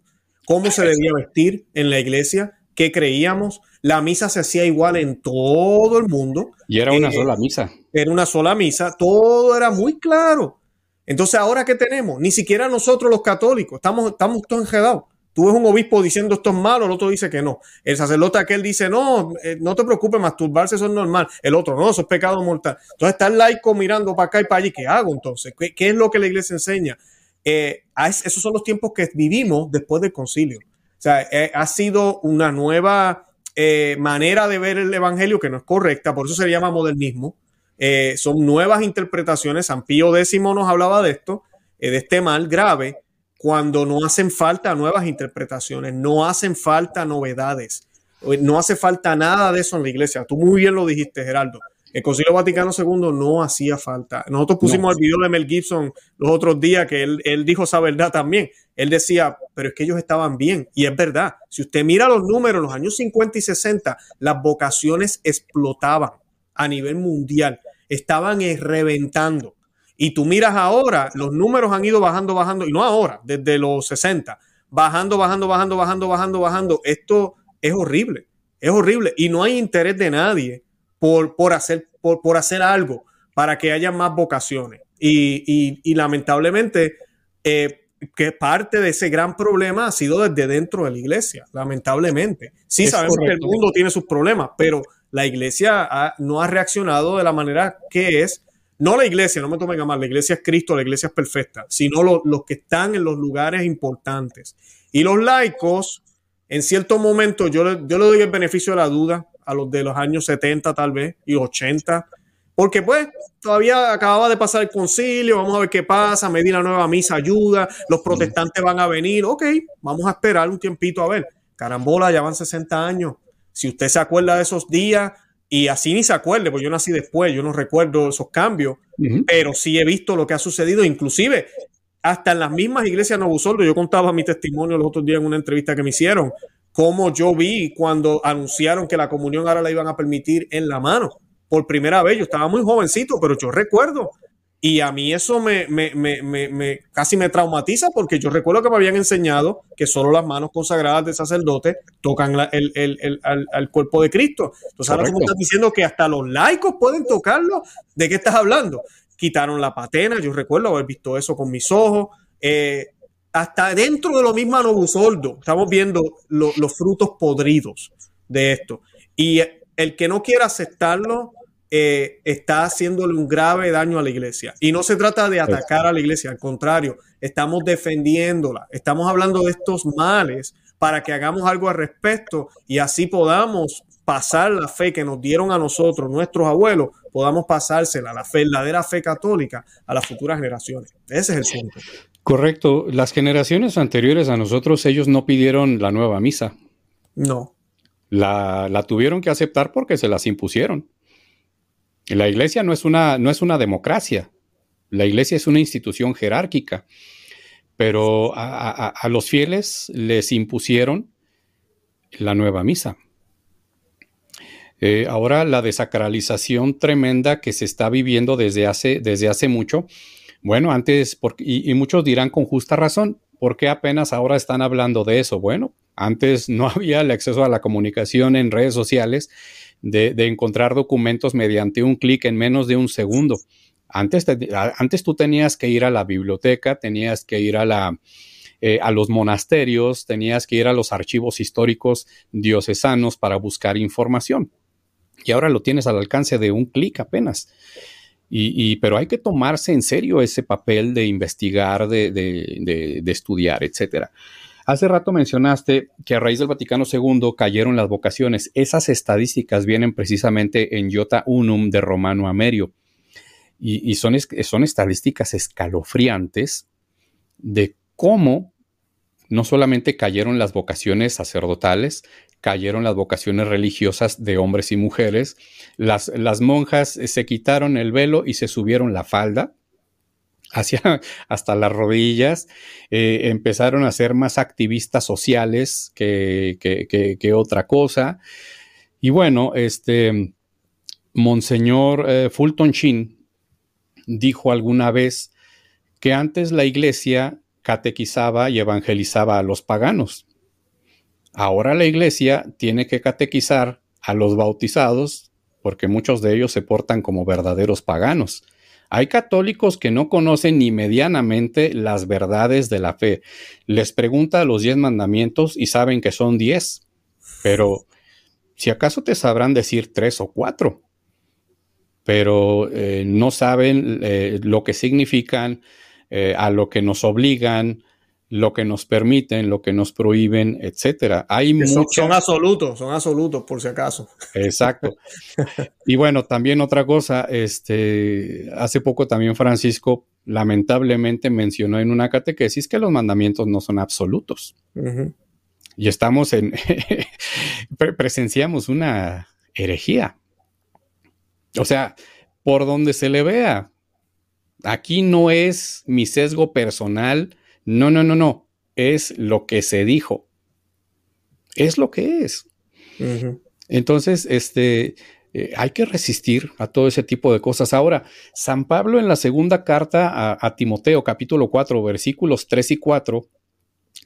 Cómo se debía vestir en la iglesia, qué creíamos. La misa se hacía igual en todo el mundo. Y era una eh, sola misa era una sola misa, todo era muy claro. Entonces, ahora que tenemos, ni siquiera nosotros los católicos, estamos, estamos todos enredados. Tú ves un obispo diciendo esto es malo, el otro dice que no. El sacerdote aquel dice, no, eh, no te preocupes, masturbarse eso es normal. El otro, no, eso es pecado mortal. Entonces está el laico mirando para acá y para allí. ¿Qué hago entonces? ¿Qué, es lo que la iglesia enseña? Eh, esos son los tiempos que vivimos después del concilio. O sea, eh, ha sido una nueva manera de ver el evangelio que no es correcta, por eso se llama modernismo son nuevas interpretaciones. San Pío X nos hablaba de esto, de este mal grave, cuando no hacen falta nuevas interpretaciones, no hacen falta novedades, no hace falta nada de eso en la iglesia. Tú muy bien lo dijiste, Geraldo. El Concilio Vaticano II no hacía falta. Nosotros pusimos el video de Mel Gibson los otros días que él, él, dijo esa verdad también. Él decía, pero es que ellos estaban bien. Y es verdad. Si usted mira los números, los años 50 y 60, las vocaciones explotaban a nivel mundial estaban reventando. Y tú miras ahora, los números han ido bajando, bajando, y no ahora, desde los 60, bajando, bajando, bajando, bajando, bajando, bajando. Esto es horrible, es horrible y no hay interés de nadie por, por, hacer, por, por hacer algo para que haya más vocaciones. Y, y, lamentablemente, eh, que parte de ese gran problema ha sido desde dentro de la iglesia, lamentablemente. Sí sabemos que el mundo tiene sus problemas, pero la iglesia no ha reaccionado de la manera que es. No la iglesia, no me tomen a mal, la iglesia es Cristo, la iglesia es perfecta, sino los que están en los lugares importantes. Y los laicos, en cierto momento, yo, yo le doy el beneficio de la duda a los de los años 70 tal vez y 80, porque pues todavía acababa de pasar el concilio, vamos a ver qué pasa, medir la nueva misa ayuda, los protestantes van a venir, ok, vamos a esperar un tiempito a ver. Carambola, ya van 60 años. Si usted se acuerda de esos días, y así ni se acuerde, porque yo nací después, yo no recuerdo esos cambios, pero sí he visto lo que ha sucedido, inclusive hasta en las mismas iglesias Novusoldo, yo contaba mi testimonio los otros días en una entrevista que me hicieron, cómo yo vi cuando anunciaron que la comunión ahora la iban a permitir en la mano por primera vez. Yo estaba muy jovencito, pero yo recuerdo. Y a mí eso me, me, me, me, casi me traumatiza porque yo recuerdo que me habían enseñado que solo las manos consagradas del sacerdote tocan el, el, el, al, cuerpo de Cristo. Entonces ahora tú me estás diciendo que hasta los laicos pueden tocarlo. ¿De qué estás hablando? Quitaron la patena, yo recuerdo haber visto eso con mis ojos. Eh, hasta dentro de lo mismo Novusoldo, estamos viendo los frutos podridos de esto. Y el que no quiera aceptarlo, eh, está haciéndole un grave daño a la iglesia. Y no se trata de atacar a la iglesia, al contrario, estamos defendiéndola, estamos hablando de estos males para que hagamos algo al respecto y así podamos pasar la fe que nos dieron a nosotros, nuestros abuelos, podamos pasársela, la verdadera fe católica, a las futuras generaciones. Ese es el punto. Correcto. Las generaciones anteriores a nosotros, ellos no pidieron la nueva misa. No. La, la tuvieron que aceptar porque se las impusieron. La iglesia no es una, no es una democracia. La iglesia es una institución jerárquica. Pero a, los fieles les impusieron la nueva misa. Eh, ahora la desacralización tremenda que se está viviendo desde hace, desde hace mucho. Bueno, antes, y, y, muchos dirán con justa razón, ¿por qué apenas ahora están hablando de eso? Bueno, antes no había el acceso a la comunicación en redes sociales de, encontrar documentos mediante un clic en menos de un segundo. Antes, antes tú tenías que ir a la biblioteca, tenías que ir a la, eh, a los monasterios, tenías que ir a los archivos históricos diocesanos para buscar información. Y ahora lo tienes al alcance de un clic apenas. Y, pero hay que tomarse en serio ese papel de investigar, de, de, de estudiar, etcétera. Hace rato mencionaste que a raíz del Vaticano II cayeron las vocaciones. Esas estadísticas vienen precisamente en Iota Unum de Romano Amerio. Y, son, son estadísticas escalofriantes de cómo no solamente cayeron las vocaciones sacerdotales, cayeron las vocaciones religiosas de hombres y mujeres, las, las monjas se quitaron el velo y se subieron la falda, hacia hasta las rodillas, eh, empezaron a ser más activistas sociales que, que, otra cosa. Y bueno, este Monseñor eh, Fulton Sheen dijo alguna vez que antes la iglesia catequizaba y evangelizaba a los paganos. Ahora la iglesia tiene que catequizar a los bautizados porque muchos de ellos se portan como verdaderos paganos. Hay católicos que no conocen ni medianamente las verdades de la fe. Les pregunta los diez mandamientos y saben que son diez, pero si acaso te sabrán decir tres o cuatro, pero eh, no saben eh, lo que significan, eh, a lo que nos obligan, lo que nos permiten, lo que nos prohíben, etcétera. Hay son, absolutos, son absolutos por si acaso. Exacto. y bueno, también otra cosa, este, hace poco también Francisco lamentablemente mencionó en una catequesis que los mandamientos no son absolutos. Y estamos en, presenciamos una herejía. O sea, por donde se le vea, aquí no es mi sesgo personal, no, no, no, no. Es lo que se dijo. Es lo que es. Entonces, este, eh, hay que resistir a todo ese tipo de cosas. Ahora, San Pablo en la segunda carta a, Timoteo, capítulo 4, versículos 3 y 4,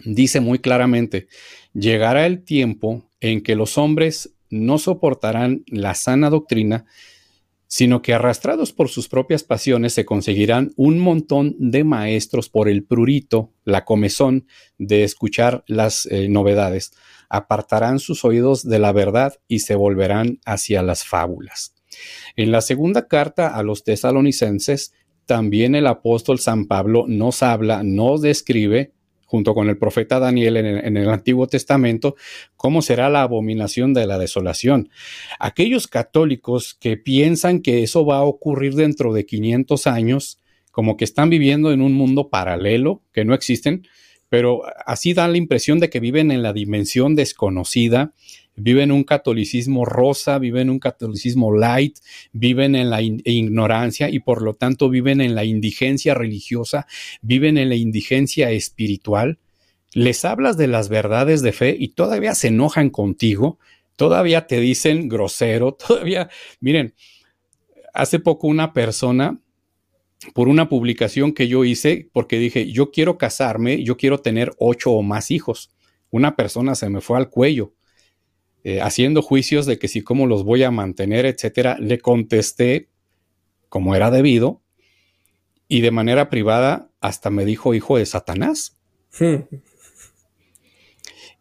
dice muy claramente, llegará el tiempo en que los hombres no soportarán la sana doctrina, sino que arrastrados por sus propias pasiones se conseguirán un montón de maestros por el prurito, la comezón de escuchar las eh, novedades, apartarán sus oídos de la verdad y se volverán hacia las fábulas. En la segunda carta a los tesalonicenses, también el apóstol San Pablo nos habla, nos describe junto con el profeta Daniel en el, Antiguo Testamento, cómo será la abominación de la desolación. Aquellos católicos que piensan que eso va a ocurrir dentro de 500 años, como que están viviendo en un mundo paralelo, que no existen, pero así dan la impresión de que viven en la dimensión desconocida, viven un catolicismo rosa, viven un catolicismo light, viven en la ignorancia y por lo tanto viven en la indigencia religiosa, viven en la indigencia espiritual. Les hablas de las verdades de fe y todavía se enojan contigo, todavía te dicen grosero, todavía, miren, hace poco una persona por una publicación que yo hice, porque dije, yo quiero casarme, yo quiero tener ocho o más hijos. Una persona se me fue al cuello eh, haciendo juicios de que si cómo los voy a mantener, etcétera, le contesté como era debido y de manera privada hasta me dijo hijo de Satanás.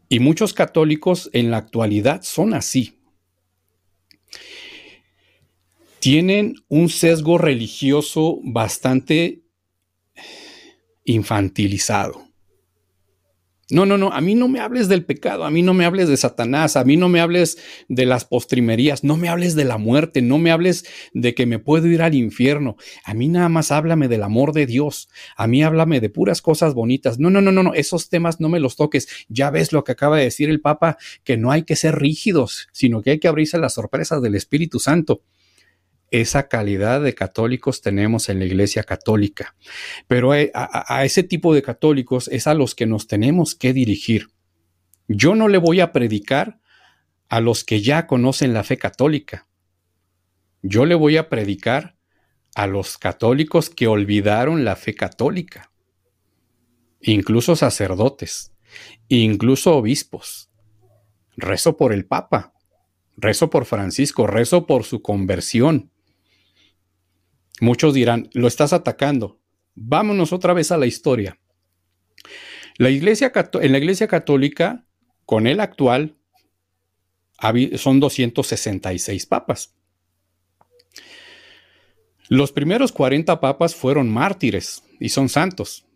Y muchos católicos en la actualidad son así. Tienen un sesgo religioso bastante infantilizado. No, no, no, a mí no me hables del pecado, a mí no me hables de Satanás, a mí no me hables de las postrimerías, no me hables de la muerte, no me hables de que me puedo ir al infierno. A mí nada más háblame del amor de Dios, a mí háblame de puras cosas bonitas. No, no, no, no, no, esos temas no me los toques. Ya ves lo que acaba de decir el Papa, que no hay que ser rígidos, sino que hay que abrirse a las sorpresas del Espíritu Santo esa calidad de católicos tenemos en la Iglesia Católica. Pero a, ese tipo de católicos es a los que nos tenemos que dirigir. Yo no le voy a predicar a los que ya conocen la fe católica. Yo le voy a predicar a los católicos que olvidaron la fe católica. Incluso sacerdotes, incluso obispos. Rezo por el Papa, rezo por Francisco, rezo por su conversión. Muchos dirán, lo estás atacando. Vámonos otra vez a la historia. La iglesia, en la iglesia católica, con el actual, son 266 papas. Los primeros 40 papas fueron mártires y son santos.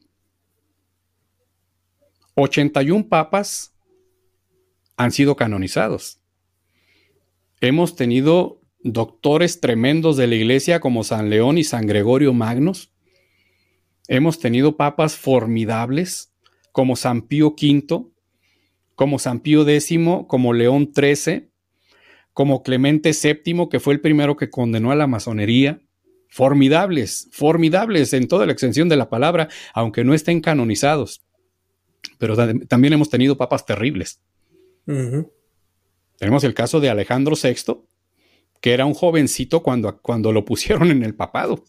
81 papas han sido canonizados. Hemos tenido doctores tremendos de la iglesia como San León y San Gregorio Magnos. Hemos tenido papas formidables como San Pío V, como San Pío X, como León XIII, como Clemente VII, que fue el primero que condenó a la masonería. Formidables, formidables en toda la extensión de la palabra, aunque no estén canonizados. Pero también hemos tenido papas terribles. Tenemos el caso de Alejandro VI, que era un jovencito cuando, cuando lo pusieron en el papado.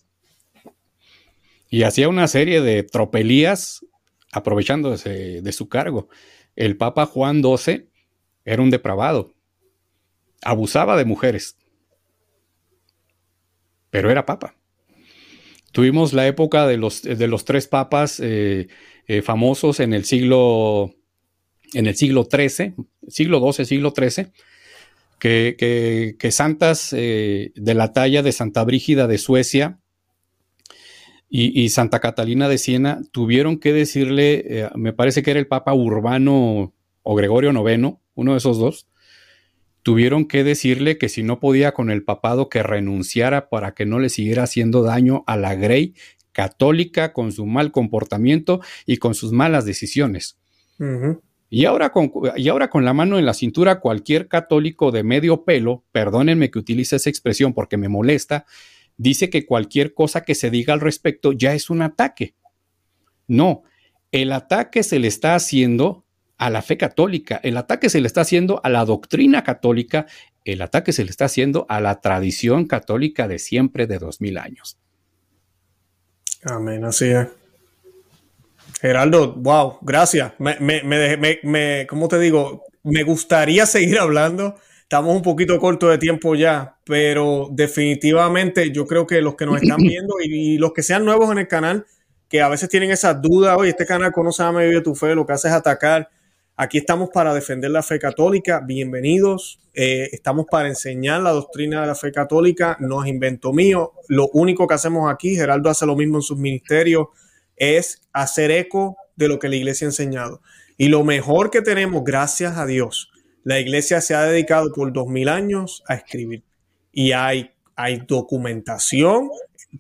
Y hacía una serie de tropelías aprovechándose de su cargo. El Papa Juan XII era un depravado. Abusaba de mujeres. Pero era papa. Tuvimos la época de los, de los tres papas eh, eh, famosos en el siglo en el siglo XIII, siglo XII, siglo XIII, que, santas eh, de la talla de Santa Brígida de Suecia y, Santa Catalina de Siena tuvieron que decirle, eh, me parece que era el Papa Urbano o Gregorio IX, uno de esos dos, tuvieron que decirle que si no podía con el papado que renunciara para que no le siguiera haciendo daño a la Grey católica con su mal comportamiento y con sus malas decisiones. Y ahora, con, la mano en la cintura, cualquier católico de medio pelo, perdónenme que utilice esa expresión porque me molesta, dice que cualquier cosa que se diga al respecto ya es un ataque. No, el ataque se le está haciendo a la fe católica, el ataque se le está haciendo a la doctrina católica, el ataque se le está haciendo a la tradición católica de siempre de dos mil años. Amén, así es. Geraldo, wow, gracias. Me, me, me, me, ¿cómo te digo? Me gustaría seguir hablando. Estamos un poquito corto de tiempo ya, pero definitivamente yo creo que los que nos están viendo y, los que sean nuevos en el canal, que a veces tienen esas dudas, oye, este canal conoce a Vive tu Fe, lo que hace es atacar. Aquí estamos para defender la fe católica. Bienvenidos. Eh, estamos para enseñar la doctrina de la fe católica. No es invento mío. Lo único que hacemos aquí, Geraldo hace lo mismo en sus ministerios, es hacer eco de lo que la iglesia ha enseñado. Y lo mejor que tenemos, gracias a Dios, la iglesia se ha dedicado por dos mil años a escribir. Y hay, hay documentación,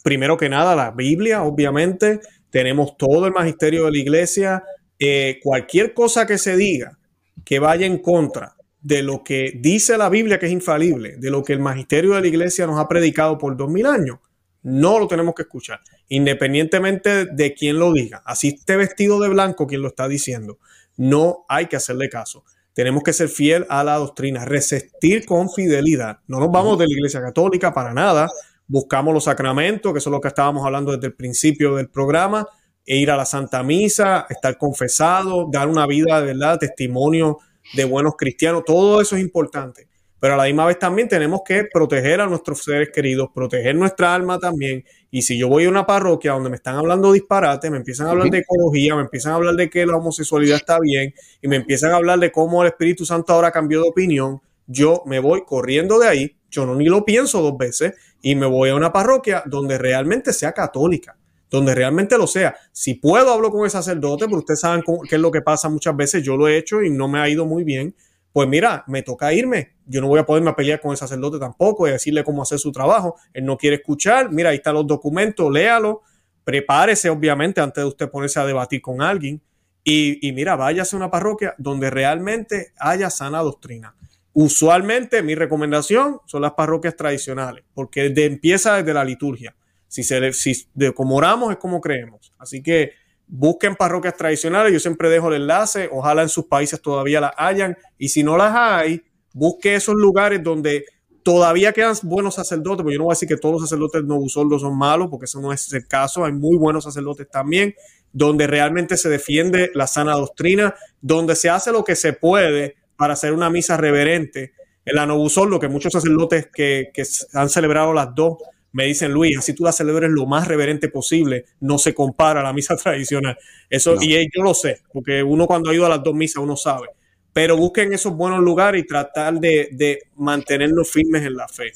primero que nada la Biblia, obviamente, tenemos todo el magisterio de la iglesia, eh, cualquier cosa que se diga que vaya en contra de lo que dice la Biblia que es infalible, de lo que el magisterio de la iglesia nos ha predicado por dos mil años, no lo tenemos que escuchar, independientemente de quién lo diga. Así esté vestido de blanco quien lo está diciendo. No hay que hacerle caso. Tenemos que ser fiel a la doctrina, resistir con fidelidad. No nos vamos de la Iglesia Católica para nada. Buscamos los sacramentos, que eso es lo que estábamos hablando desde el principio del programa, e ir a la Santa Misa, estar confesado, dar una vida de verdad, testimonio de buenos cristianos. Todo eso es importante pero a la misma vez también tenemos que proteger a nuestros seres queridos, proteger nuestra alma también. Y si yo voy a una parroquia donde me están hablando disparate, me empiezan a hablar de ecología, me empiezan a hablar de que la homosexualidad está bien y me empiezan a hablar de cómo el Espíritu Santo ahora cambió de opinión, yo me voy corriendo de ahí, yo no ni lo pienso dos veces y me voy a una parroquia donde realmente sea católica donde realmente lo sea. Si puedo, hablo con el sacerdote, pero ustedes saben qué es lo que pasa muchas veces. Yo lo he hecho y no me ha ido muy bien pues mira, me toca irme. Yo no voy a poderme pelear con el sacerdote tampoco y decirle cómo hacer su trabajo. Él no quiere escuchar. Mira, ahí están los documentos, léalo. Prepárese, obviamente, antes de usted ponerse a debatir con alguien. Y, y mira, váyase a una parroquia donde realmente haya sana doctrina. Usualmente mi recomendación son las parroquias tradicionales, porque empieza desde la liturgia. Si, se, si de como oramos es como creemos. Así que busquen parroquias tradicionales, yo siempre dejo el enlace, ojalá en sus países todavía las hayan, y si no las hay, busque esos lugares donde todavía quedan buenos sacerdotes, porque yo no voy a decir que todos los sacerdotes novusoldos son malos, porque eso no es el caso, hay muy buenos sacerdotes también, donde realmente se defiende la sana doctrina, donde se hace lo que se puede para hacer una misa reverente. En la Novusol, lo que muchos sacerdotes que han celebrado las dos me dicen, Luis, así tú la celebres lo más reverente posible, no se compara a la misa tradicional. Eso, y yo lo sé, porque uno cuando ha ido a las dos misas, uno sabe. Pero busquen esos buenos lugares y tratar de, mantenernos firmes en la fe.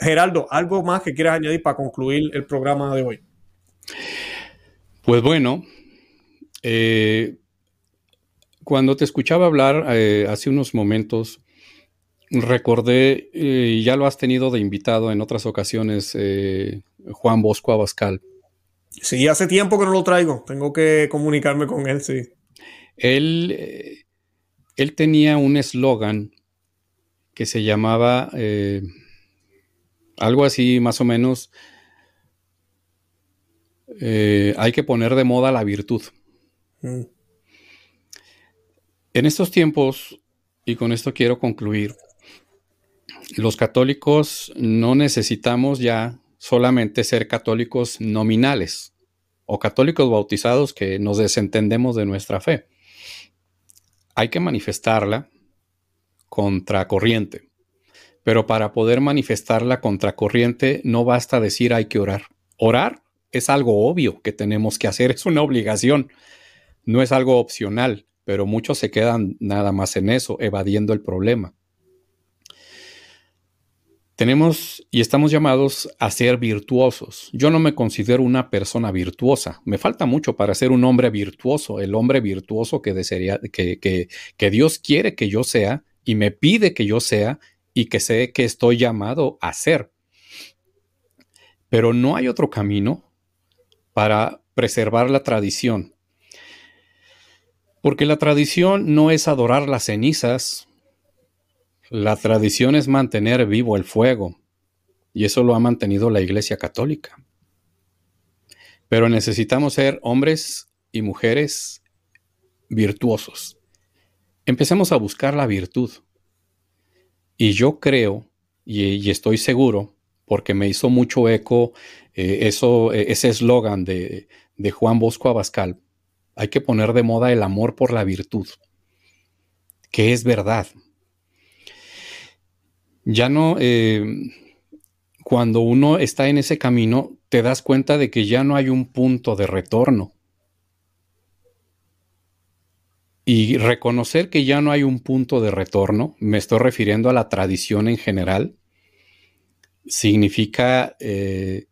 Geraldo, ¿algo más que quieras añadir para concluir el programa de hoy? Pues bueno, eh, cuando te escuchaba hablar eh, hace unos momentos, recordé, y eh, ya lo has tenido de invitado en otras ocasiones, eh, Juan Bosco Abascal. Sí, hace tiempo que no lo traigo. Tengo que comunicarme con él, sí. Él, eh, él tenía un eslogan que se llamaba algo así más o menos, hay que poner de moda la virtud. Mm. En estos tiempos, y con esto quiero concluir, los católicos no necesitamos ya solamente ser católicos nominales o católicos bautizados que nos desentendemos de nuestra fe. Hay que manifestarla contracorriente. Pero para poder manifestarla contracorriente no basta decir hay que orar. Orar es algo obvio que tenemos que hacer, es una obligación, no es algo opcional, pero muchos se quedan nada más en eso, evadiendo el problema. Tenemos y estamos llamados a ser virtuosos. Yo no me considero una persona virtuosa. Me falta mucho para ser un hombre virtuoso, el hombre virtuoso que, desearía, que, que, Dios quiere que yo sea y me pide que yo sea y que sé que estoy llamado a ser. Pero no hay otro camino para preservar la tradición. Porque la tradición no es adorar las cenizas la tradición es mantener vivo el fuego, y eso lo ha mantenido la Iglesia Católica. Pero necesitamos ser hombres y mujeres virtuosos. Empecemos a buscar la virtud. Y yo creo, y, estoy seguro, porque me hizo mucho eco eh, eso, eh, ese eslogan de, de Juan Bosco Abascal, hay que poner de moda el amor por la virtud, que es verdad. Ya no, eh, cuando uno está en ese camino, te das cuenta de que ya no hay un punto de retorno. Y reconocer que ya no hay un punto de retorno, me estoy refiriendo a la tradición en general, significa eh,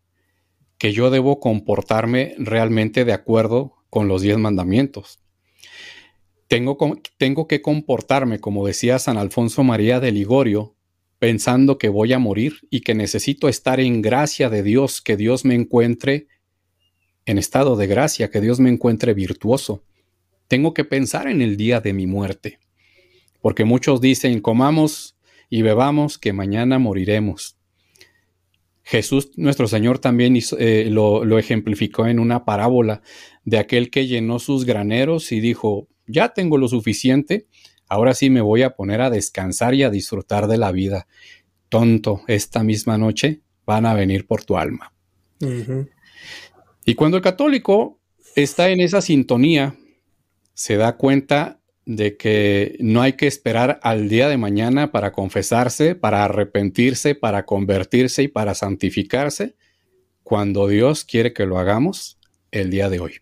que yo debo comportarme realmente de acuerdo con los diez mandamientos. Tengo, tengo que comportarme, como decía San Alfonso María de Ligorio, pensando que voy a morir y que necesito estar en gracia de Dios, que Dios me encuentre en estado de gracia, que Dios me encuentre virtuoso. Tengo que pensar en el día de mi muerte, porque muchos dicen, comamos y bebamos, que mañana moriremos. Jesús, nuestro Señor, también eh, lo, lo ejemplificó en una parábola de aquel que llenó sus graneros y dijo, ya tengo lo suficiente, ahora sí me voy a poner a descansar y a disfrutar de la vida. Tonto, esta misma noche van a venir por tu alma. Y cuando el católico está en esa sintonía, se da cuenta de que no hay que esperar al día de mañana para confesarse, para arrepentirse, para convertirse y para santificarse, cuando Dios quiere que lo hagamos el día de hoy.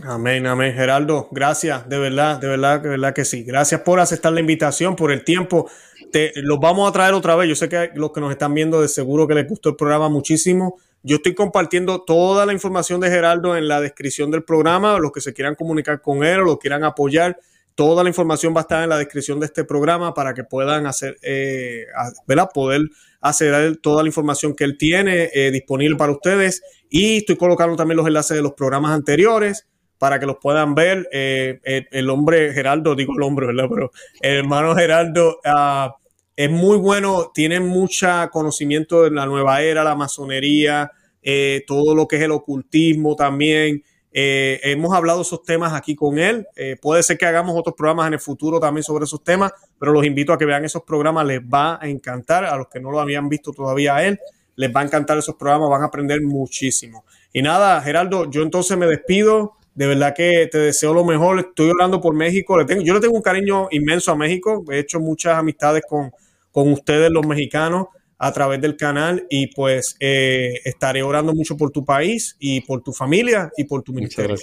Amén, amén. Geraldo, gracias, de verdad, de verdad, de verdad que sí. Gracias por aceptar la invitación, por el tiempo. Te, los vamos a traer otra vez. Yo sé que los que nos están viendo de seguro que les gustó el programa muchísimo. Yo estoy compartiendo toda la información de Geraldo en la descripción del programa. Los que se quieran comunicar con él o lo quieran apoyar, toda la información va a estar en la descripción de este programa para que puedan hacer, eh, ¿verdad? Poder hacer toda la información que él tiene eh, disponible para ustedes. Y estoy colocando también los enlaces de los programas anteriores para que los puedan ver. Eh, el, hombre Geraldo, digo el hombre, ¿verdad? Pero el hermano Geraldo ah, es muy bueno, tiene mucho conocimiento de la nueva era, la masonería, eh, todo lo que es el ocultismo también. Eh, hemos hablado esos temas aquí con él. puede ser que hagamos otros programas en el futuro también sobre esos temas, pero los invito a que vean esos programas. Les va a encantar. A los que no lo habían visto todavía a él, les va a encantar esos programas. Van a aprender muchísimo. Y nada, Geraldo, yo entonces me despido. De verdad que te deseo lo mejor. Estoy orando por México. Le tengo, yo le tengo un cariño inmenso a México. He hecho muchas amistades con, ustedes, los mexicanos, a través del canal. Y pues eh, estaré orando mucho por tu país y por tu familia y por tu ministerio.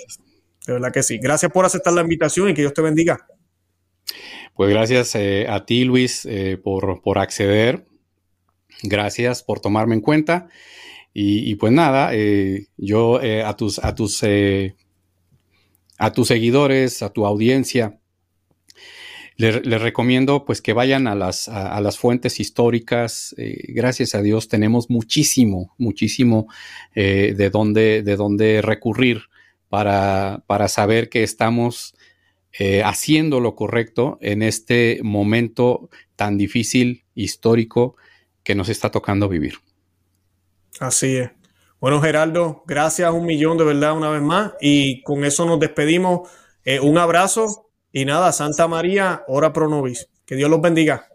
De verdad que sí. Gracias por aceptar la invitación y que Dios te bendiga. Pues gracias eh, a ti, Luis, eh, por, por, acceder. Gracias por tomarme en cuenta. Y, y pues nada, yo a tus, a tus a tus seguidores, a tu audiencia. Les, recomiendo pues que vayan a las, a, las fuentes históricas. Eh, gracias a Dios tenemos muchísimo, muchísimo eh, de, dónde, de dónde recurrir para, para saber que estamos eh, haciendo lo correcto en este momento tan difícil, histórico, que nos está tocando vivir. Así es. Bueno, Geraldo, gracias un millón de verdad una vez más. Y con eso nos despedimos. Eh, un abrazo y nada, Santa María, ora pro nobis. Que Dios los bendiga.